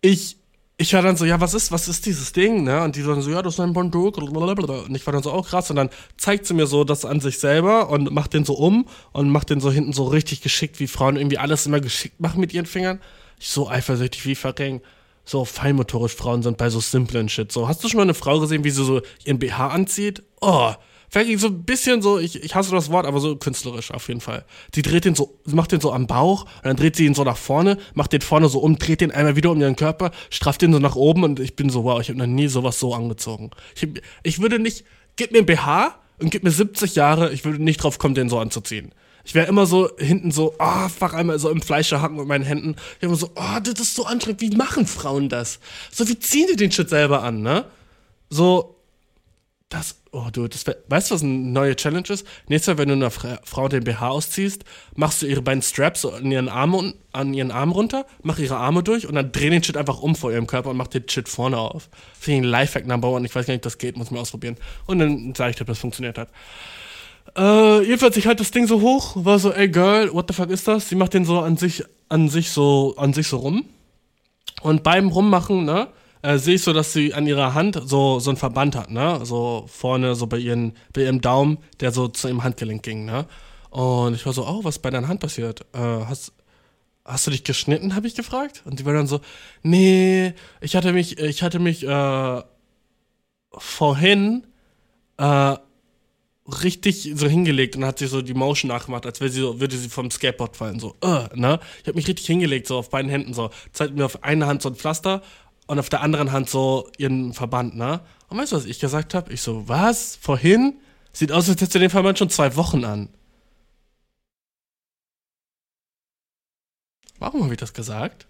ich, ich war dann so, ja, was ist, was ist dieses Ding, ne? Und die sagen so, ja, das ist ein Bondok, und ich war dann so, oh krass, und dann zeigt sie mir so das an sich selber und macht den so um und macht den so hinten so richtig geschickt, wie Frauen irgendwie alles immer geschickt machen mit ihren Fingern. Ich so eifersüchtig wie verrenkt. So feinmotorisch Frauen sind bei so simplen Shit. So, hast du schon mal eine Frau gesehen, wie sie so ihren BH anzieht? Oh, Vielleicht so ein bisschen so, ich, ich hasse das Wort, aber so künstlerisch auf jeden Fall. Die dreht den so, macht den so am Bauch und dann dreht sie ihn so nach vorne, macht den vorne so um, dreht den einmal wieder um ihren Körper, strafft den so nach oben und ich bin so, wow, ich habe noch nie sowas so angezogen. Ich, ich würde nicht, gib mir ein BH und gib mir 70 Jahre, ich würde nicht drauf kommen, den so anzuziehen. Ich wäre immer so hinten so, ah, oh, fuck, einmal so im Fleische hacken mit meinen Händen. Ich immer so, oh, das ist so anstrengend. Wie machen Frauen das? So, wie ziehen die den Shit selber an, ne? So, das, oh du, das, weißt du, was eine neue Challenge ist? Nächstes Mal, wenn du einer Frau den BH ausziehst, machst du ihre beiden Straps an ihren Arm, an ihren Arm runter, mach ihre Arme durch und dann dreh den Shit einfach um vor ihrem Körper und mach den Shit vorne auf. Finde ich ein Lifehack Number One. Ich weiß gar nicht, ob das geht, muss mal ausprobieren. Und dann sage ich dir, ob das funktioniert hat. Äh, jedenfalls, ich halte das Ding so hoch, war so, ey Girl, what the fuck ist das? Sie macht den so an sich, an sich so, an sich so rum. Und beim Rummachen, ne, äh, sehe ich so, dass sie an ihrer Hand so, so einen Verband hat, ne? So vorne, so bei, ihren, bei ihrem Daumen, der so zu ihrem Handgelenk ging, ne? Und ich war so, oh, was ist bei deiner Hand passiert? Äh, hast, hast du dich geschnitten, habe ich gefragt. Und die war dann so, nee, ich hatte mich, ich hatte mich äh, vorhin äh, richtig so hingelegt und hat sich so die Motion nachgemacht, als sie so, würde sie vom Skateboard fallen, so, uh, ne? Ich habe mich richtig hingelegt, so auf beiden Händen, so. Zeigt mir auf einer Hand so ein Pflaster und auf der anderen Hand so ihren Verband, ne? Und weißt du, was ich gesagt habe? Ich so, was? Vorhin? Sieht aus, als hättest du den Verband schon zwei Wochen an. Warum habe ich das gesagt?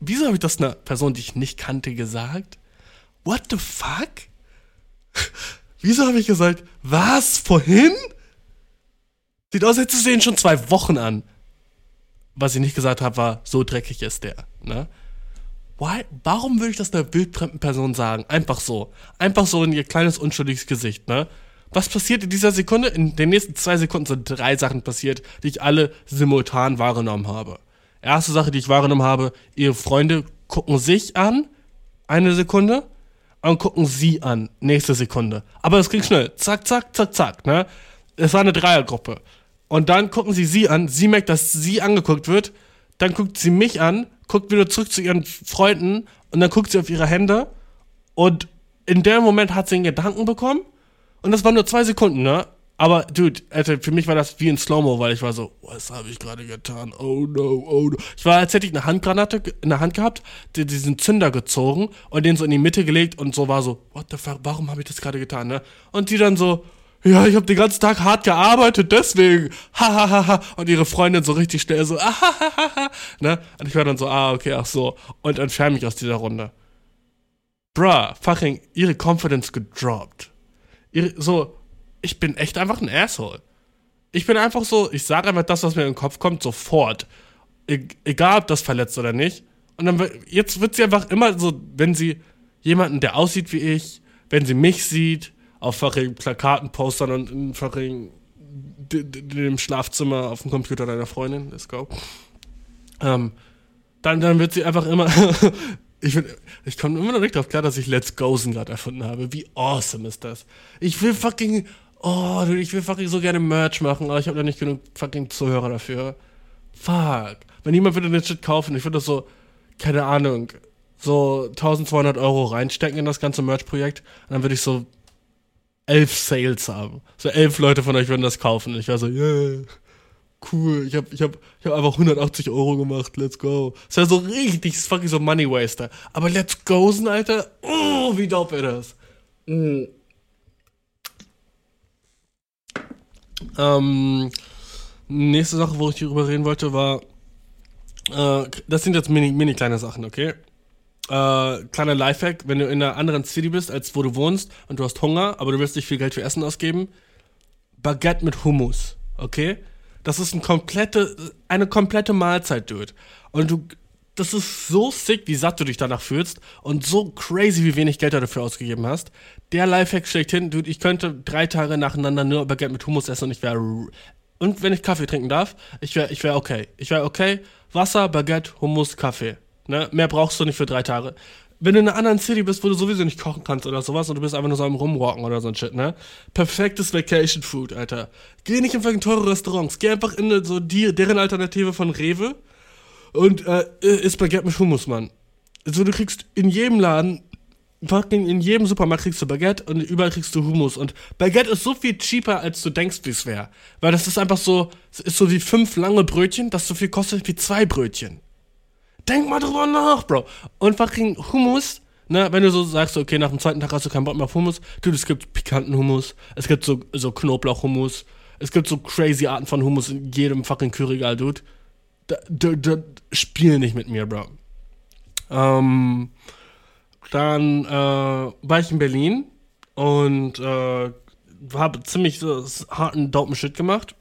Wieso habe ich das einer Person, die ich nicht kannte, gesagt? What the fuck? Wieso habe ich gesagt, was? Vorhin? Sieht aus, als hättest du den schon zwei Wochen an was ich nicht gesagt habe, war, so dreckig ist der. Ne? Why? Warum würde ich das einer wildfremden Person sagen? Einfach so. Einfach so in ihr kleines, unschuldiges Gesicht, ne? Was passiert in dieser Sekunde? In den nächsten zwei Sekunden sind drei Sachen passiert, die ich alle simultan wahrgenommen habe. Erste Sache, die ich wahrgenommen habe, ihre Freunde gucken sich an, eine Sekunde, und gucken sie an, nächste Sekunde. Aber es ging schnell. Zack, zack, zack, zack, ne? Es war eine Dreiergruppe. Und dann gucken sie sie an, sie merkt, dass sie angeguckt wird, dann guckt sie mich an, guckt wieder zurück zu ihren Freunden und dann guckt sie auf ihre Hände und in dem Moment hat sie einen Gedanken bekommen und das waren nur zwei Sekunden, ne? Aber, dude, Alter, für mich war das wie in Slow-Mo, weil ich war so, was habe ich gerade getan? Oh no, oh no. Ich war, als hätte ich eine Handgranate in der Hand gehabt, die, diesen Zünder gezogen und den so in die Mitte gelegt und so war so, what the fuck, warum habe ich das gerade getan, ne? Und die dann so, ja, ich habe den ganzen Tag hart gearbeitet, deswegen. Hahaha. und ihre Freundin so richtig schnell so, ahahaha. ne? Und ich war dann so, ah, okay, ach so. Und entferne mich aus dieser Runde. Bruh, fucking, ihre Confidence gedroppt. Ihre, so, ich bin echt einfach ein Asshole. Ich bin einfach so, ich sage einfach das, was mir in den Kopf kommt, sofort. E egal, ob das verletzt oder nicht. Und dann, jetzt wird sie einfach immer so, wenn sie jemanden, der aussieht wie ich, wenn sie mich sieht, auf fucking Plakaten, Postern und in fucking dem Schlafzimmer auf dem Computer deiner Freundin, let's go. Ähm, dann, dann wird sie einfach immer. ich ich komme immer noch nicht darauf klar, dass ich Let's Gosen gerade erfunden habe. Wie awesome ist das? Ich will fucking. Oh, ich will fucking so gerne Merch machen, aber ich habe da nicht genug fucking Zuhörer dafür. Fuck. Wenn jemand würde den Shit kaufen, ich würde das so, keine Ahnung, so 1200 Euro reinstecken in das ganze Merch-Projekt und dann würde ich so elf Sales haben. So elf Leute von euch würden das kaufen. Und ich war so, yeah, cool. Ich habe ich hab, ich hab einfach 180 Euro gemacht. Let's go. Das war so richtig, fucking so Money Waster. Aber Let's Gosen, Alter. Oh, wie dope ist das. Mm. Ähm, nächste Sache, wo ich darüber reden wollte, war, äh, das sind jetzt mini, mini kleine Sachen, okay? Äh, kleiner Lifehack, wenn du in einer anderen City bist, als wo du wohnst und du hast Hunger, aber du willst nicht viel Geld für Essen ausgeben, Baguette mit Hummus, okay? Das ist ein komplette, eine komplette Mahlzeit, Dude. Und du, das ist so sick, wie satt du dich danach fühlst und so crazy, wie wenig Geld du dafür ausgegeben hast. Der Lifehack schlägt hin, Dude, ich könnte drei Tage nacheinander nur Baguette mit Hummus essen und ich wäre, und wenn ich Kaffee trinken darf, ich wäre, ich wäre okay. Ich wäre okay. Wasser, Baguette, Hummus, Kaffee. Ne? Mehr brauchst du nicht für drei Tage. Wenn du in einer anderen City bist, wo du sowieso nicht kochen kannst oder sowas und du bist einfach nur so am Rumrocken oder so ein Shit, ne? Perfektes Vacation Food, Alter. Geh nicht in fucking teure Restaurants. Geh einfach in so die, deren Alternative von Rewe und äh, isst Baguette mit Hummus, Mann. Also du kriegst in jedem Laden fucking in jedem Supermarkt kriegst du Baguette und überall kriegst du Hummus. Und Baguette ist so viel cheaper, als du denkst, wie es wäre. Weil das ist einfach so, ist so wie fünf lange Brötchen, das so viel kostet wie zwei Brötchen. Denk mal drüber nach, Bro. Und fucking Hummus, ne, wenn du so sagst, okay, nach dem zweiten Tag hast du keinen Bock mehr auf Hummus, du, es gibt pikanten Hummus, es gibt so, so Knoblauch-Hummus, es gibt so crazy Arten von Hummus in jedem fucking Kühlregal, Dude. Da, da, da, spiel nicht mit mir, Bro. Ähm, dann äh, war ich in Berlin und äh, habe ziemlich so harten, dopen Shit gemacht.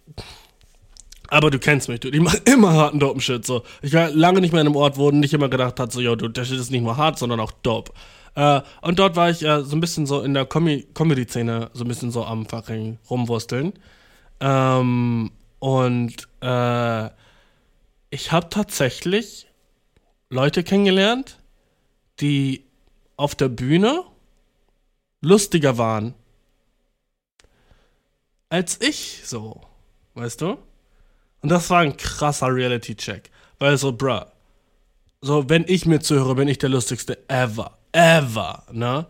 Aber du kennst mich, du. Ich mache immer harten dopen Shit. So. Ich war lange nicht mehr in einem Ort, wo nicht immer gedacht hat, so, yo, du, der Shit ist nicht nur hart, sondern auch dope. Äh, und dort war ich äh, so ein bisschen so in der Com Comedy-Szene, so ein bisschen so am fucking rumwursteln. Ähm, und äh, ich habe tatsächlich Leute kennengelernt, die auf der Bühne lustiger waren als ich so. Weißt du? Und das war ein krasser Reality-Check. Weil so, bruh, so, wenn ich mir zuhöre, bin ich der lustigste ever. Ever, ne?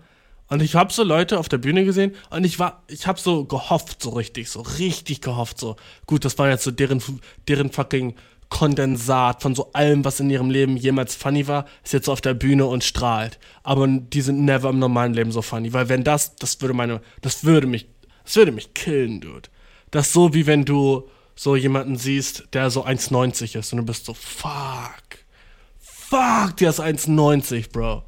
Und ich hab so Leute auf der Bühne gesehen und ich war, ich hab so gehofft, so richtig, so richtig gehofft, so. Gut, das war jetzt so deren, deren fucking Kondensat von so allem, was in ihrem Leben jemals funny war, ist jetzt so auf der Bühne und strahlt. Aber die sind never im normalen Leben so funny, weil wenn das, das würde meine, das würde mich, das würde mich killen, dude. Das ist so wie wenn du, so jemanden siehst, der so 1,90 ist und du bist so, fuck. Fuck, der ist 1,90, Bro.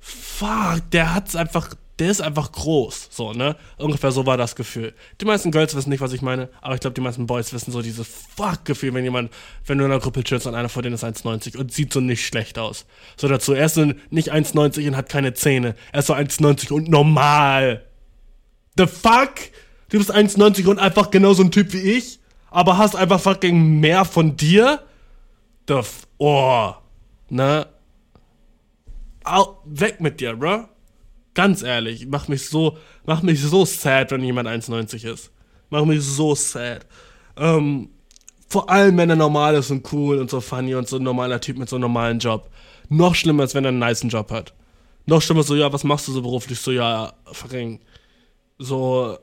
Fuck, der hat's einfach, der ist einfach groß. So, ne? Ungefähr so war das Gefühl. Die meisten Girls wissen nicht, was ich meine, aber ich glaube, die meisten Boys wissen so dieses Fuck-Gefühl, wenn jemand, wenn du in einer Gruppe chillst und einer von denen ist 1,90 und sieht so nicht schlecht aus. So dazu, er ist so nicht 1,90 und hat keine Zähne. Er ist so 1,90 und normal. The fuck? Du bist 1,90 und einfach genauso ein Typ wie ich? Aber hast einfach fucking mehr von dir, the f oh, ne? Au, weg mit dir, bro. Ganz ehrlich, mach mich so, mach mich so sad, wenn jemand 1,90 ist. Mach mich so sad. Ähm, vor allem, wenn er normal ist und cool und so funny und so ein normaler Typ mit so einem normalen Job. Noch schlimmer ist, wenn er einen niceen Job hat. Noch schlimmer so, ja, was machst du so beruflich? So, ja, fucking, so,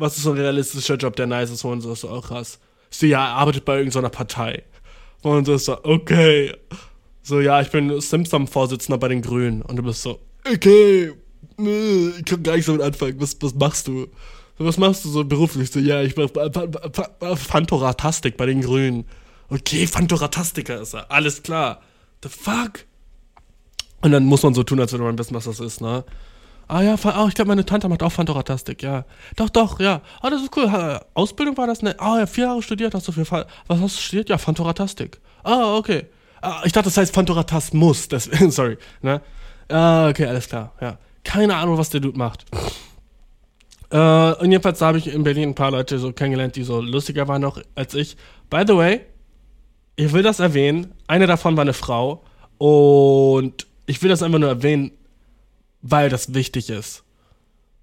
was ist so ein realistischer Job, der nice ist? Und so ist so, oh krass. So, ja, er arbeitet bei irgendeiner Partei. Und so ist so, okay. So, ja, ich bin Simpson-Vorsitzender bei den Grünen. Und du bist so, okay, ich kann gar nicht so mit anfangen. Was, was machst du? Was machst du so beruflich? So, ja, ich mach Fantoratastik bei den Grünen. Okay, Fantoratastiker ist er. Alles klar. The fuck? Und dann muss man so tun, als würde man wissen, was das ist, ne? Ah ja, oh, ich glaube, meine Tante macht auch Fantoratastik, ja. Doch, doch, ja. Ah, das ist cool. Ausbildung war das, ne? Ah, ja, vier Jahre studiert, hast du für Fa Was hast du studiert? Ja, Fantoratastik. Ah, okay. Ah, ich dachte, das heißt Fantoratasmus. Das, sorry, ne? Ah, okay, alles klar, ja. Keine Ahnung, was der Dude macht. Äh, und jedenfalls habe ich in Berlin ein paar Leute so kennengelernt, die so lustiger waren noch als ich. By the way, ich will das erwähnen. Eine davon war eine Frau. Und ich will das einfach nur erwähnen, weil das wichtig ist.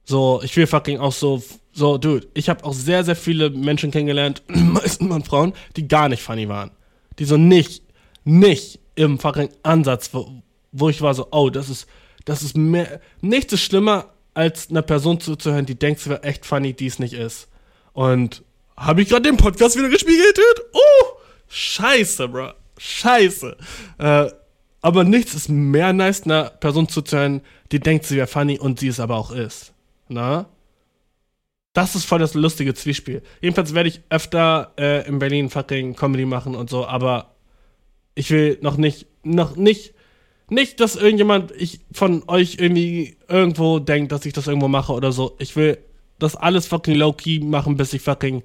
So, ich will fucking auch so, so, dude, ich habe auch sehr, sehr viele Menschen kennengelernt, meistens waren Frauen, die gar nicht funny waren. Die so nicht, nicht im fucking Ansatz, wo, wo ich war so, oh, das ist, das ist mehr, nichts ist schlimmer, als einer Person zuzuhören, die denkt, sie wäre echt funny, die es nicht ist. Und habe ich gerade den Podcast wieder gespiegelt, dude? Oh! Scheiße, bro. Scheiße. Äh, aber nichts ist mehr nice, einer Person zuzuhören, die denkt, sie wäre funny und sie es aber auch ist. Na? Das ist voll das lustige Zwiespel. Jedenfalls werde ich öfter äh, in Berlin fucking Comedy machen und so, aber ich will noch nicht, noch nicht, nicht, dass irgendjemand ich von euch irgendwie irgendwo denkt, dass ich das irgendwo mache oder so. Ich will das alles fucking low-key machen, bis ich fucking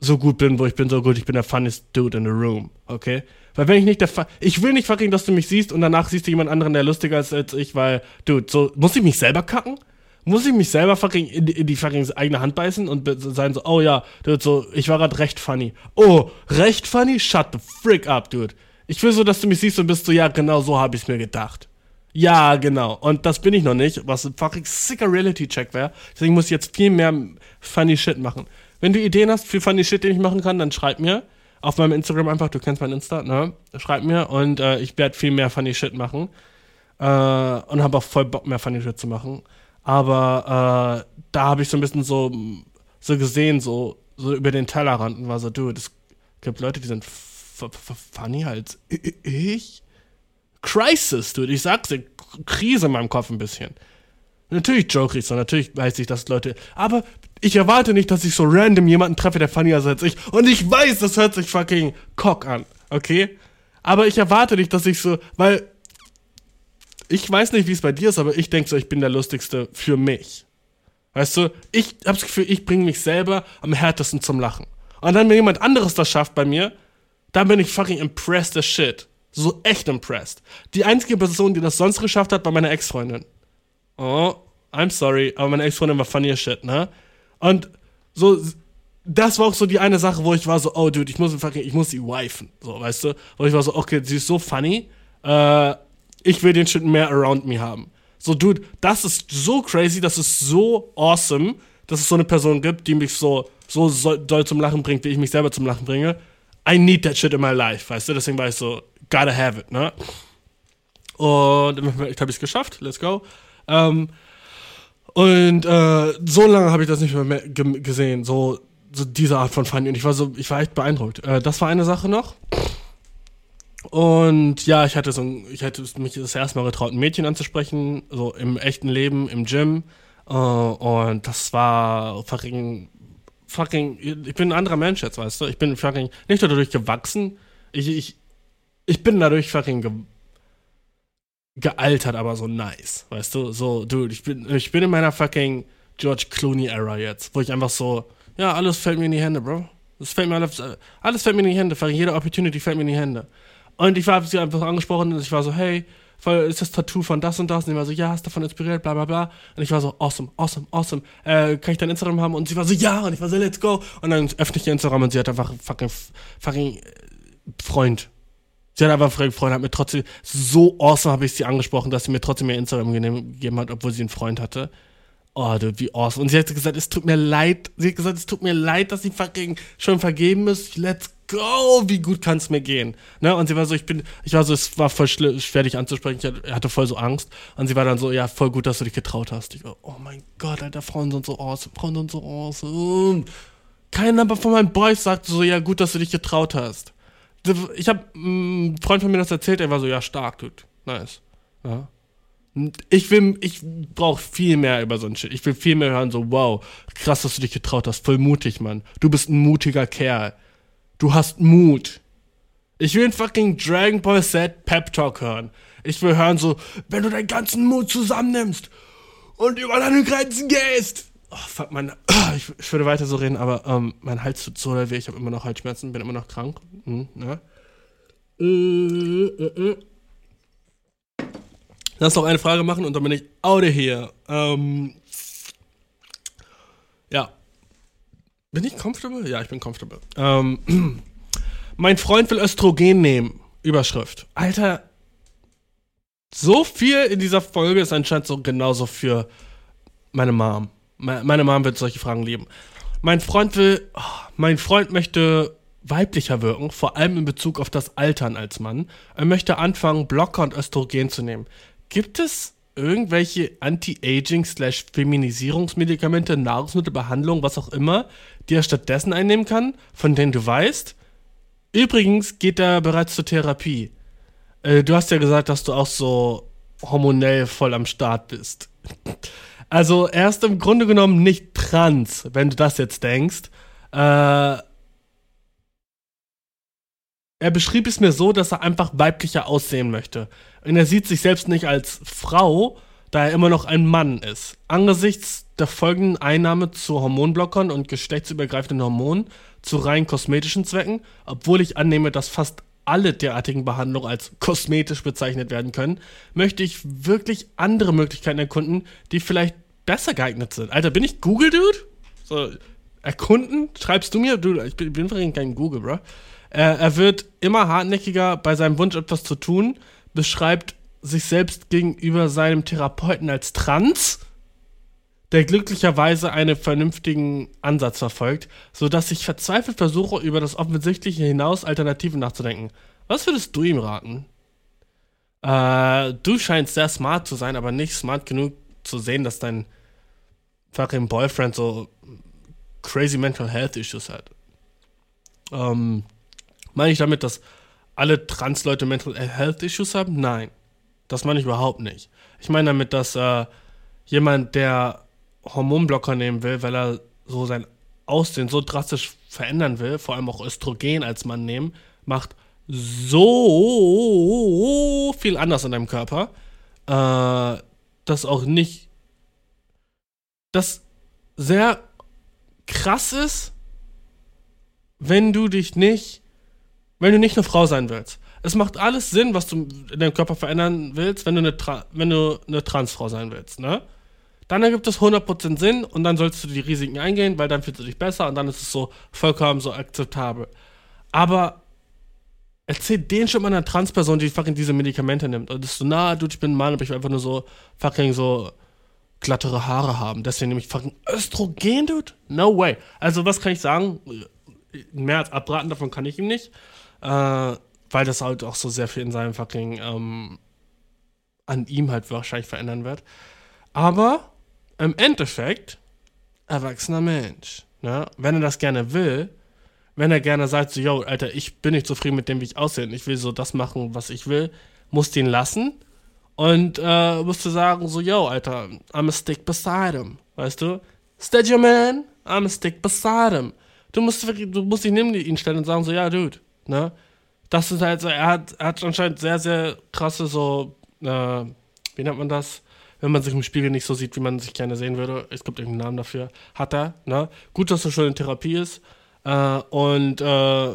so gut bin, wo ich bin so gut, ich bin der funniest dude in the room, okay? Weil wenn ich nicht der Fu ich will nicht fucking, dass du mich siehst und danach siehst du jemand anderen, der lustiger ist als ich, weil, dude, so, muss ich mich selber kacken? Muss ich mich selber fucking in die, in die fucking eigene Hand beißen und sein so, oh ja, dude, so, ich war grad recht funny. Oh, recht funny? Shut the frick up, dude. Ich will so, dass du mich siehst und bist so, ja, genau so habe ich mir gedacht. Ja, genau. Und das bin ich noch nicht, was ein fucking sicker Reality-Check wäre. Deswegen muss ich jetzt viel mehr funny Shit machen. Wenn du Ideen hast für funny Shit, den ich machen kann, dann schreib mir. Auf meinem Instagram einfach, du kennst mein Insta, ne? Schreib mir und äh, ich werde viel mehr funny Shit machen. Äh, und habe auch voll Bock, mehr funny Shit zu machen. Aber äh, da habe ich so ein bisschen so, so gesehen, so, so über den Tellerrand und war so, du, es gibt Leute, die sind funny als ich. Crisis, du, ich sag's dir, Krise in meinem Kopf ein bisschen. Natürlich joke ich so, natürlich weiß ich, dass Leute. Aber ich erwarte nicht, dass ich so random jemanden treffe, der funnier ist als ich. Und ich weiß, das hört sich fucking cock an, okay? Aber ich erwarte nicht, dass ich so, weil ich weiß nicht, wie es bei dir ist, aber ich denke so, ich bin der lustigste für mich. Weißt du, ich habe das Gefühl, ich bringe mich selber am härtesten zum Lachen. Und dann, wenn jemand anderes das schafft bei mir, dann bin ich fucking impressed as shit. So echt impressed. Die einzige Person, die das sonst geschafft hat, war meine Ex-Freundin. Oh, I'm sorry, aber meine Ex-Freundin war funny as shit, ne? Und so, das war auch so die eine Sache, wo ich war so, oh dude, ich muss fucking, ich muss sie wifen, so, weißt du? Wo ich war so, okay, sie ist so funny, äh, ich will den Shit mehr around me haben. So, dude, das ist so crazy, das ist so awesome, dass es so eine Person gibt, die mich so, so doll zum Lachen bringt, wie ich mich selber zum Lachen bringe. I need that shit in my life, weißt du? Deswegen war ich so, gotta have it, ne? Und ich habe es geschafft, let's go. Ähm, und äh, so lange habe ich das nicht mehr gesehen, so, so diese Art von Funny. Und ich war so, ich war echt beeindruckt. Äh, das war eine Sache noch. Und ja, ich hatte so, ich hätte mich das erste Mal getraut, ein Mädchen anzusprechen, so im echten Leben, im Gym. Uh, und das war fucking, fucking, ich bin ein anderer Mensch jetzt, weißt du? Ich bin fucking nicht nur dadurch gewachsen, ich, ich, ich bin dadurch fucking ge gealtert, aber so nice, weißt du? So, dude, ich bin, ich bin in meiner fucking George Clooney-Era jetzt, wo ich einfach so, ja, alles fällt mir in die Hände, Bro. Das fällt mir alles, alles fällt mir in die Hände, jede Opportunity fällt mir in die Hände. Und ich war sie einfach angesprochen und ich war so, hey, ist das Tattoo von das und das? Und ich war so, ja, ist davon inspiriert, bla bla bla. Und ich war so, awesome, awesome, awesome. Äh, kann ich dein Instagram haben? Und sie war so, ja. Und ich war so, let's go. Und dann öffne ich ihr Instagram und sie hat einfach fucking, fucking äh, Freund. Sie hat einfach Freund, hat mir trotzdem, so awesome habe ich sie angesprochen, dass sie mir trotzdem ihr Instagram gegeben hat, obwohl sie einen Freund hatte. Oh, du, wie awesome. Und sie hat gesagt, es tut mir leid. Sie hat gesagt, es tut mir leid, dass sie schon vergeben ist. Let's go. Wie gut kann es mir gehen? Ne? Und sie war so, ich bin, ich war so, es war voll schwer, dich anzusprechen. Ich hatte voll so Angst. Und sie war dann so, ja, voll gut, dass du dich getraut hast. Ich war, oh mein Gott, Alter, Frauen sind so awesome. Frauen sind so awesome. Kein Number von meinen Boys sagt so, ja, gut, dass du dich getraut hast ich habe mm, ein Freund von mir das erzählt, er war so, ja, stark, dude. Nice. Ja. Ich will, ich brauche viel mehr über so ein Shit. Ich will viel mehr hören, so, wow, krass, dass du dich getraut hast, voll mutig, Mann. Du bist ein mutiger Kerl. Du hast Mut. Ich will ein fucking Dragon Ball Z Pep Talk hören. Ich will hören, so, wenn du deinen ganzen Mut zusammennimmst und über deine Grenzen gehst. Oh, fuck, mein, ich, ich würde weiter so reden, aber ähm, mein Hals tut so weh, ich habe immer noch Halsschmerzen, bin immer noch krank. Hm, ne? Äh, äh, äh. Lass noch eine Frage machen und dann bin ich out of here. Ähm, ja. Bin ich comfortable? Ja, ich bin comfortable. Ähm, mein Freund will Östrogen nehmen. Überschrift. Alter, so viel in dieser Folge ist anscheinend so genauso für meine Mom. Meine Mom wird solche Fragen lieben. Mein Freund will, oh, mein Freund möchte weiblicher wirken, vor allem in Bezug auf das Altern als Mann. Er möchte anfangen, Blocker und Östrogen zu nehmen. Gibt es irgendwelche Anti-Aging slash Feminisierungsmedikamente, Nahrungsmittelbehandlung, was auch immer, die er stattdessen einnehmen kann, von denen du weißt? Übrigens geht er bereits zur Therapie. Äh, du hast ja gesagt, dass du auch so hormonell voll am Start bist. Also er ist im Grunde genommen nicht trans, wenn du das jetzt denkst. Äh, er beschrieb es mir so, dass er einfach weiblicher aussehen möchte. Und er sieht sich selbst nicht als Frau, da er immer noch ein Mann ist. Angesichts der folgenden Einnahme zu Hormonblockern und geschlechtsübergreifenden Hormonen zu rein kosmetischen Zwecken, obwohl ich annehme, dass fast alle derartigen Behandlungen als kosmetisch bezeichnet werden können, möchte ich wirklich andere Möglichkeiten erkunden, die vielleicht besser geeignet sind. Alter, bin ich Google, Dude? So, erkunden? Schreibst du mir? Du, ich bin, bin kein Google, bro. Er, er wird immer hartnäckiger bei seinem Wunsch, etwas zu tun, beschreibt sich selbst gegenüber seinem Therapeuten als trans, der glücklicherweise einen vernünftigen Ansatz verfolgt, sodass ich verzweifelt versuche, über das Offensichtliche hinaus Alternativen nachzudenken. Was würdest du ihm raten? Äh, du scheinst sehr smart zu sein, aber nicht smart genug zu sehen, dass dein fucking Boyfriend so crazy mental health issues hat. Ähm, meine ich damit, dass alle Trans-Leute Mental Health Issues haben? Nein. Das meine ich überhaupt nicht. Ich meine damit, dass äh, jemand, der Hormonblocker nehmen will, weil er so sein Aussehen so drastisch verändern will, vor allem auch Östrogen als Mann nehmen, macht so viel anders in deinem Körper, äh, dass auch nicht das sehr krass ist, wenn du dich nicht wenn du nicht eine Frau sein willst. Es macht alles Sinn, was du in deinem Körper verändern willst, wenn du eine, Tra wenn du eine Transfrau sein willst, ne? Dann ergibt es 100% Sinn und dann sollst du die Risiken eingehen, weil dann fühlst du dich besser und dann ist es so vollkommen so akzeptabel. Aber erzähl den schon mal einer Transperson, die fucking diese Medikamente nimmt. Und das ist so, na, du, ich bin ein Mann, aber ich will einfach nur so fucking so glattere Haare haben. Deswegen nehme ich fucking Östrogen, dude? No way. Also, was kann ich sagen? Mehr als abraten, davon kann ich ihm nicht äh, weil das halt auch so sehr viel in seinem fucking ähm, an ihm halt wahrscheinlich verändern wird. Aber im Endeffekt, erwachsener Mensch, ne? wenn er das gerne will, wenn er gerne sagt, so, yo, Alter, ich bin nicht zufrieden mit dem, wie ich aussehe, ich will so das machen, was ich will, musst ihn lassen und äh, musst du sagen, so, yo, Alter, I'm a stick beside him, weißt du? Steady man, I'm a stick beside him. Du musst, du musst dich neben ihn stellen und sagen, so, ja, Dude, Ne? Das ist halt so, er hat, er hat anscheinend sehr, sehr krasse so, äh, wie nennt man das? Wenn man sich im Spiegel nicht so sieht, wie man sich gerne sehen würde. Es gibt irgendeinen Namen dafür. Hat er, ne? Gut, dass er schon in Therapie ist. Äh, und äh,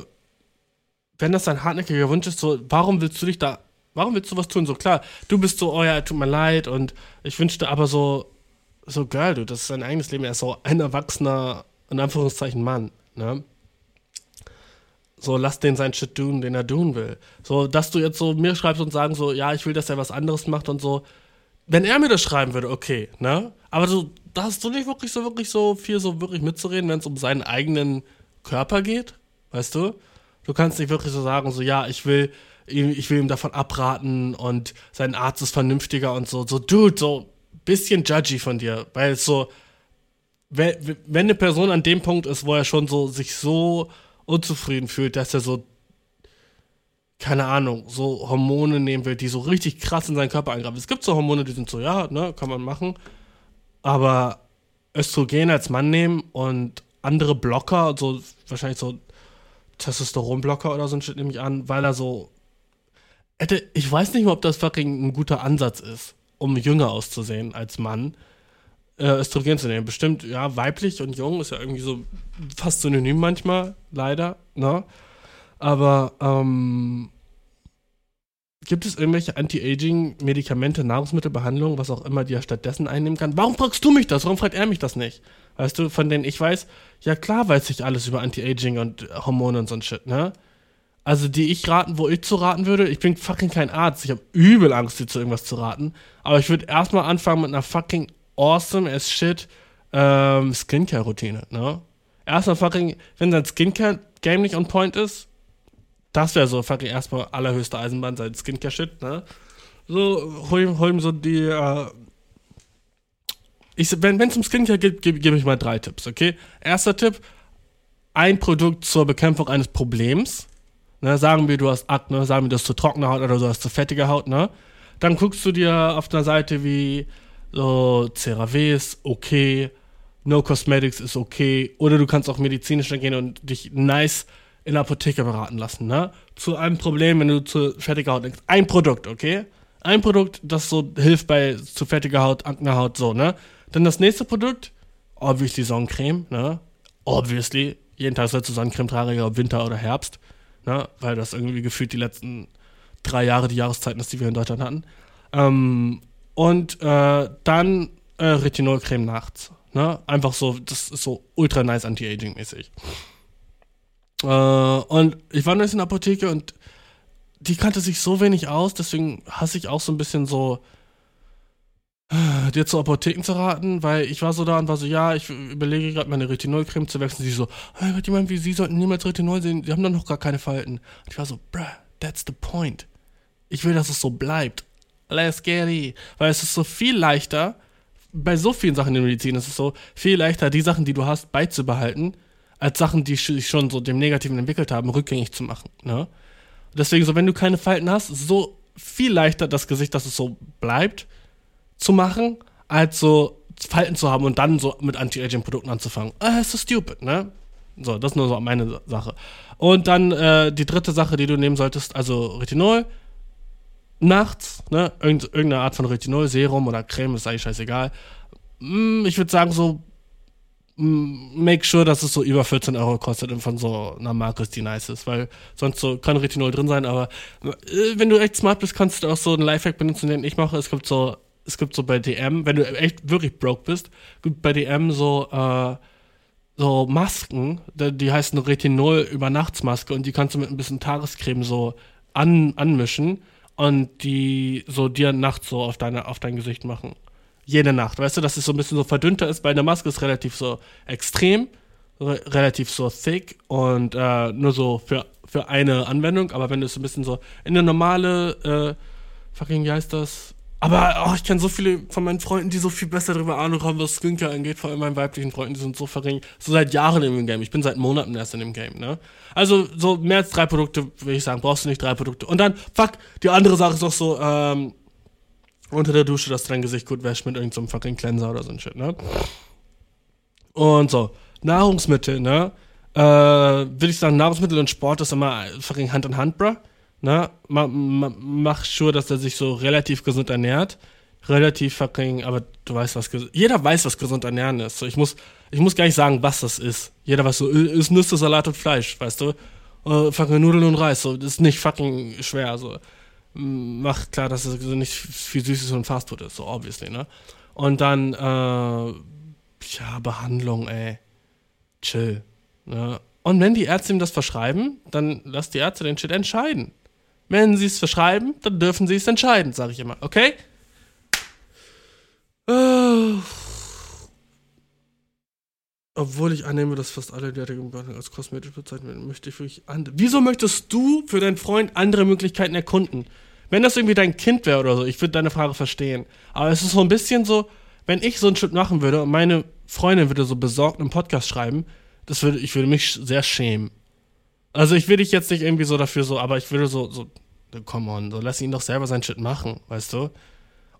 wenn das ein hartnäckiger Wunsch ist, so, warum willst du dich da, warum willst du was tun? So klar, du bist so, oh ja, tut mir leid und ich wünschte aber so, so geil, du, das ist sein eigenes Leben. Er ist so ein erwachsener, in Anführungszeichen, Mann, ne? So, lass den sein Shit tun, den er tun will. So, dass du jetzt so mir schreibst und sagen so, ja, ich will, dass er was anderes macht und so. Wenn er mir das schreiben würde, okay, ne? Aber du, da hast du nicht wirklich so, wirklich so viel so wirklich mitzureden, wenn es um seinen eigenen Körper geht, weißt du? Du kannst nicht wirklich so sagen, so, ja, ich will, ich will ihm davon abraten und sein Arzt ist vernünftiger und so. So, dude, so bisschen judgy von dir, weil es so, wenn, eine Person an dem Punkt ist, wo er schon so sich so unzufrieden fühlt, dass er so keine Ahnung, so Hormone nehmen will, die so richtig krass in seinen Körper eingreifen. Es gibt so Hormone, die sind so, ja, ne, kann man machen. Aber Östrogen als Mann nehmen und andere Blocker, so wahrscheinlich so Testosteronblocker oder so ein Shit nehme ich an, weil er so hätte, ich weiß nicht mal, ob das fucking ein guter Ansatz ist, um jünger auszusehen als Mann, äh, Östrogen zu nehmen. Bestimmt, ja, weiblich und jung ist ja irgendwie so fast synonym manchmal, leider, ne? Aber, ähm, gibt es irgendwelche Anti-Aging-Medikamente, Nahrungsmittelbehandlungen, was auch immer, die er stattdessen einnehmen kann? Warum fragst du mich das? Warum fragt er mich das nicht? Weißt du, von denen ich weiß, ja klar weiß ich alles über Anti-Aging und Hormone und so ein Shit, ne? Also die ich raten, wo ich zu raten würde, ich bin fucking kein Arzt, ich habe übel Angst, dir zu irgendwas zu raten, aber ich würde erstmal anfangen mit einer fucking awesome as shit ähm, Skincare-Routine, ne? Erstmal fucking, wenn dein Skincare-Game nicht on point ist, das wäre so fucking erstmal allerhöchste Eisenbahn, sein Skincare-Shit, ne? So, hol, hol ihm so die, äh, ich, wenn es um Skincare geht, gebe geb ich mal drei Tipps, okay? Erster Tipp, ein Produkt zur Bekämpfung eines Problems. Ne, sagen wir, du hast Akne, sagen wir, du hast zu trockene Haut oder du hast zu fettige Haut, ne? Dann guckst du dir auf einer Seite wie so CeraVe ist okay, No Cosmetics ist okay, oder du kannst auch medizinisch gehen und dich nice in der Apotheke beraten lassen, ne? Zu einem Problem, wenn du zu fettiger Haut denkst. Ein Produkt, okay? Ein Produkt, das so hilft bei zu fettiger Haut, Aknehaut, so, ne? Dann das nächste Produkt, obviously Sonnencreme, ne? Obviously. Jeden Tag sollst du Sonnencreme tragen, ob Winter oder Herbst, ne? Weil das irgendwie gefühlt die letzten drei Jahre die Jahreszeiten ist, die wir in Deutschland hatten. Ähm, und äh, dann äh, Retinolcreme nachts, ne? Einfach so, das ist so ultra nice anti-aging-mäßig. Äh, und ich war neulich in der Apotheke und die kannte sich so wenig aus, deswegen hasse ich auch so ein bisschen so, dir zu Apotheken zu raten, weil ich war so da und war so, ja, ich überlege gerade meine Retinolcreme zu wechseln. Sie so, hey, jemand wie Sie sollten niemals Retinol sehen, Sie haben doch noch gar keine Falten. Und ich war so, bruh, that's the point. Ich will, dass es so bleibt. Let's get it. Weil es ist so viel leichter, bei so vielen Sachen in der Medizin ist es so viel leichter, die Sachen, die du hast, beizubehalten, als Sachen, die sich schon so dem Negativen entwickelt haben, rückgängig zu machen. Ne? Deswegen, so wenn du keine Falten hast, ist so viel leichter das Gesicht, dass es so bleibt, zu machen, als so Falten zu haben und dann so mit Anti-Aging-Produkten anzufangen. Ah, ist so stupid, ne? So, das ist nur so meine Sache. Und dann äh, die dritte Sache, die du nehmen solltest, also Retinol. Nachts, ne? Irgend, irgendeine Art von Retinol, Serum oder Creme, ist eigentlich scheißegal. Mm, ich würde sagen, so make sure, dass es so über 14 Euro kostet und von so einer Marke die nice ist, weil sonst so kann Retinol drin sein, aber äh, wenn du echt smart bist, kannst du auch so einen Lifehack benutzen, den ich mache. Es gibt so, es gibt so bei DM, wenn du echt wirklich broke bist, gibt bei DM so, äh, so Masken, die heißen Retinol Übernachtsmaske und die kannst du mit ein bisschen Tagescreme so an, anmischen und die so dir nachts so auf deine, auf dein Gesicht machen jede Nacht. Weißt du, dass es so ein bisschen so verdünnter ist. Bei einer Maske ist relativ so extrem, re relativ so thick und äh, nur so für, für eine Anwendung. Aber wenn du es ein bisschen so in eine normale, äh, fucking, wie heißt das? Aber oh, ich kenne so viele von meinen Freunden, die so viel besser darüber Ahnung haben, was Skincare angeht. Vor allem meinen weiblichen Freunden, die sind so verringert. So seit Jahren im Game. Ich bin seit Monaten erst in dem Game, ne? Also so mehr als drei Produkte, würde ich sagen, brauchst du nicht drei Produkte. Und dann, fuck, die andere Sache ist auch so, ähm, unter der Dusche, dass du dein Gesicht gut wäschst mit irgendeinem so fucking Cleanser oder so ein Shit, ne? Und so, Nahrungsmittel, ne? Äh, würde ich sagen, Nahrungsmittel und Sport ist immer fucking Hand in Hand, bruh. Ne? Ma, ma, mach sure, dass er sich so relativ gesund ernährt. Relativ fucking, aber du weißt, was Jeder weiß, was gesund ernähren ist. So, ich, muss, ich muss gar nicht sagen, was das ist. Jeder weiß so, ist Nüsse, Salat und Fleisch, weißt du? Uh, fucking Nudeln und Reis, so, das ist nicht fucking schwer, so macht klar, dass es nicht viel Süßes und Fastfood ist, so obviously, ne? Und dann, äh, ja, Behandlung, ey. Chill. Ne? Und wenn die Ärzte ihm das verschreiben, dann lass die Ärzte den Shit entscheiden. Wenn sie es verschreiben, dann dürfen sie es entscheiden, sage ich immer, okay? Äh, obwohl ich annehme, dass fast alle derartigen Behandlungen als kosmetisch bezeichnet werden, möchte ich wirklich andere. Wieso möchtest du für deinen Freund andere Möglichkeiten erkunden? Wenn das irgendwie dein Kind wäre oder so, ich würde deine Frage verstehen. Aber es ist so ein bisschen so, wenn ich so einen Schritt machen würde und meine Freundin würde so besorgt einen Podcast schreiben, das würde, ich würde mich sehr schämen. Also ich will dich jetzt nicht irgendwie so dafür so, aber ich würde so, so, come on, so lass ihn doch selber sein Shit machen, weißt du?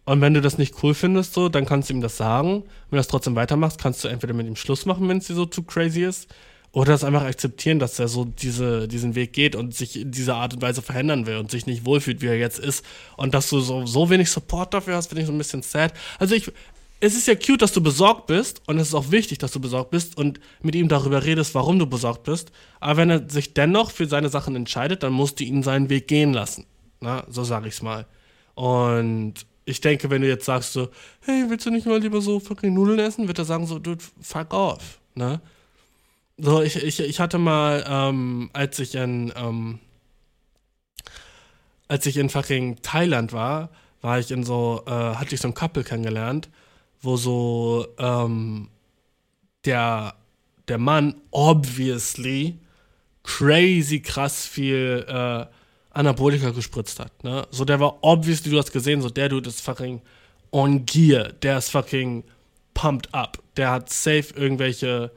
Und wenn du das nicht cool findest, so, dann kannst du ihm das sagen. Wenn du das trotzdem weitermachst, kannst du entweder mit ihm Schluss machen, wenn es dir so zu crazy ist, oder das einfach akzeptieren, dass er so diese, diesen Weg geht und sich in dieser Art und Weise verändern will und sich nicht wohlfühlt, wie er jetzt ist. Und dass du so, so wenig Support dafür hast, finde ich so ein bisschen sad. Also ich, es ist ja cute, dass du besorgt bist und es ist auch wichtig, dass du besorgt bist und mit ihm darüber redest, warum du besorgt bist. Aber wenn er sich dennoch für seine Sachen entscheidet, dann musst du ihn seinen Weg gehen lassen. Na, so sage ich's mal. Und ich denke, wenn du jetzt sagst so, hey, willst du nicht mal lieber so fucking Nudeln essen, wird er sagen so, dude, fuck off. Ne? So, ich, ich, ich hatte mal, ähm, als ich in, ähm, als ich in fucking Thailand war, war ich in so, äh, hatte ich so ein Couple kennengelernt, wo so, ähm, der, der Mann obviously crazy krass viel, äh, Anabolika gespritzt hat, ne? So, der war obviously, du hast gesehen, so, der Dude ist fucking on gear, der ist fucking pumped up, der hat safe irgendwelche,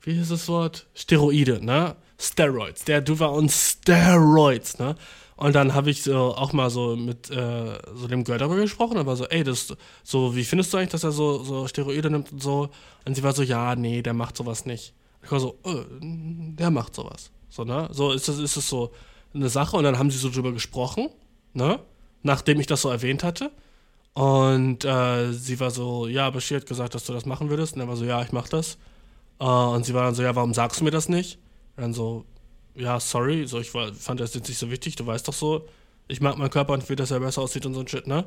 wie ist das Wort? Steroide, ne? Steroids. Der du war on Steroids, ne? Und dann habe ich so auch mal so mit äh, so dem Girl darüber gesprochen, aber so, ey, das so, wie findest du eigentlich, dass er so, so Steroide nimmt und so? Und sie war so, ja, nee, der macht sowas nicht. Ich war so, oh, der macht sowas. So, ne? So ist das, ist das so eine Sache. Und dann haben sie so drüber gesprochen, ne? Nachdem ich das so erwähnt hatte. Und äh, sie war so, ja, Bashir hat gesagt, dass du das machen würdest. Und er war so, ja, ich mach das. Uh, und sie war dann so, ja, warum sagst du mir das nicht? Und dann so, ja, sorry, so, ich fand das jetzt nicht so wichtig, du weißt doch so, ich mag meinen Körper und will, dass er besser aussieht und so ein Shit, ne?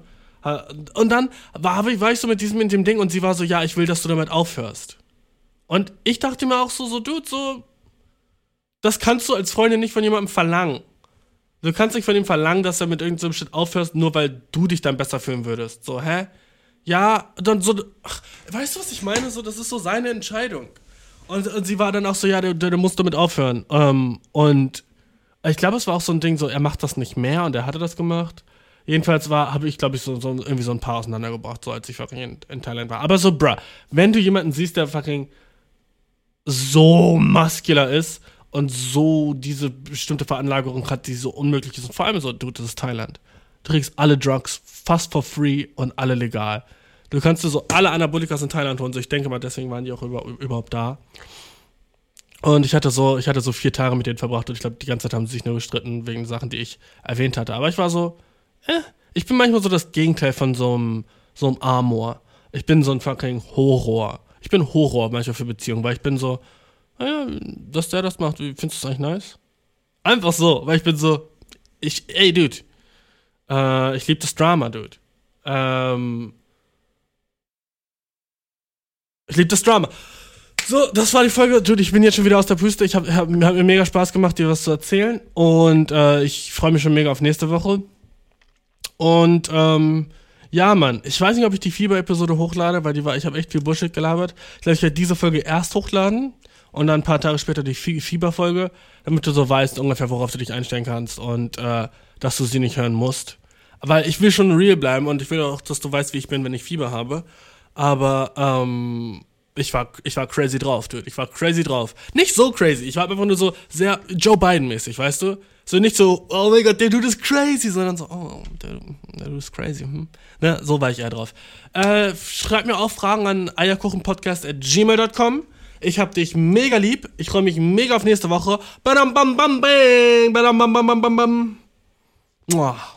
Und dann war, war ich so mit diesem, mit dem Ding und sie war so, ja, ich will, dass du damit aufhörst. Und ich dachte mir auch so, so, Dude, so, das kannst du als Freundin nicht von jemandem verlangen. Du kannst nicht von ihm verlangen, dass er mit irgendeinem Shit aufhörst, nur weil du dich dann besser fühlen würdest. So, hä? Ja, dann so, ach, weißt du, was ich meine? So, das ist so seine Entscheidung. Und, und sie war dann auch so, ja, der, der musst damit aufhören. Ähm, und ich glaube, es war auch so ein Ding, so, er macht das nicht mehr und er hatte das gemacht. Jedenfalls war, habe ich, glaube ich, so, so, irgendwie so ein paar auseinandergebracht, so als ich fucking in, in, Thailand war. Aber so, bruh, wenn du jemanden siehst, der fucking so muscular ist und so diese bestimmte Veranlagerung hat, die so unmöglich ist, und vor allem so, du, das ist Thailand. Du kriegst alle Drugs fast for free und alle legal. Du kannst dir so alle Anabolikas in Thailand holen. So, ich denke mal, deswegen waren die auch über, überhaupt da. Und ich hatte so, ich hatte so vier Tage mit denen verbracht und ich glaube, die ganze Zeit haben sie sich nur gestritten wegen Sachen, die ich erwähnt hatte. Aber ich war so, eh, ich bin manchmal so das Gegenteil von so einem, so einem Amor. Ich bin so ein fucking Horror. Ich bin Horror manchmal für Beziehungen, weil ich bin so, naja, dass der das macht, findest du das eigentlich nice? Einfach so, weil ich bin so, ich, ey, Dude, äh, ich liebe das Drama, Dude. Ähm, ich liebe das Drama. So, das war die Folge. Dude, ich bin jetzt schon wieder aus der Puste. Ich habe hab, hab mir mega Spaß gemacht, dir was zu erzählen. Und äh, ich freue mich schon mega auf nächste Woche. Und ähm, ja, Mann, ich weiß nicht, ob ich die Fieber-Episode hochlade, weil die war, ich habe echt viel Bullshit gelabert. Ich glaube, ich werde diese Folge erst hochladen und dann ein paar Tage später die Fieber-Folge, damit du so weißt ungefähr, worauf du dich einstellen kannst und äh, dass du sie nicht hören musst. Weil ich will schon real bleiben und ich will auch, dass du weißt, wie ich bin, wenn ich Fieber habe. Aber ähm, ich war, ich war crazy drauf, dude. Ich war crazy drauf. Nicht so crazy. Ich war einfach nur so sehr Joe Biden-mäßig, weißt du? So nicht so, oh mein Gott, der Dude ist crazy, sondern so, oh, der, der Dude ist crazy. Hm. Ne, so war ich eher drauf. Äh, schreib mir auch Fragen an eierkuchenpodcast.gmail.com. Ich hab dich mega lieb. Ich freue mich mega auf nächste Woche. Badam bam bam bang. Badam bam bam bam bam bam. Muah.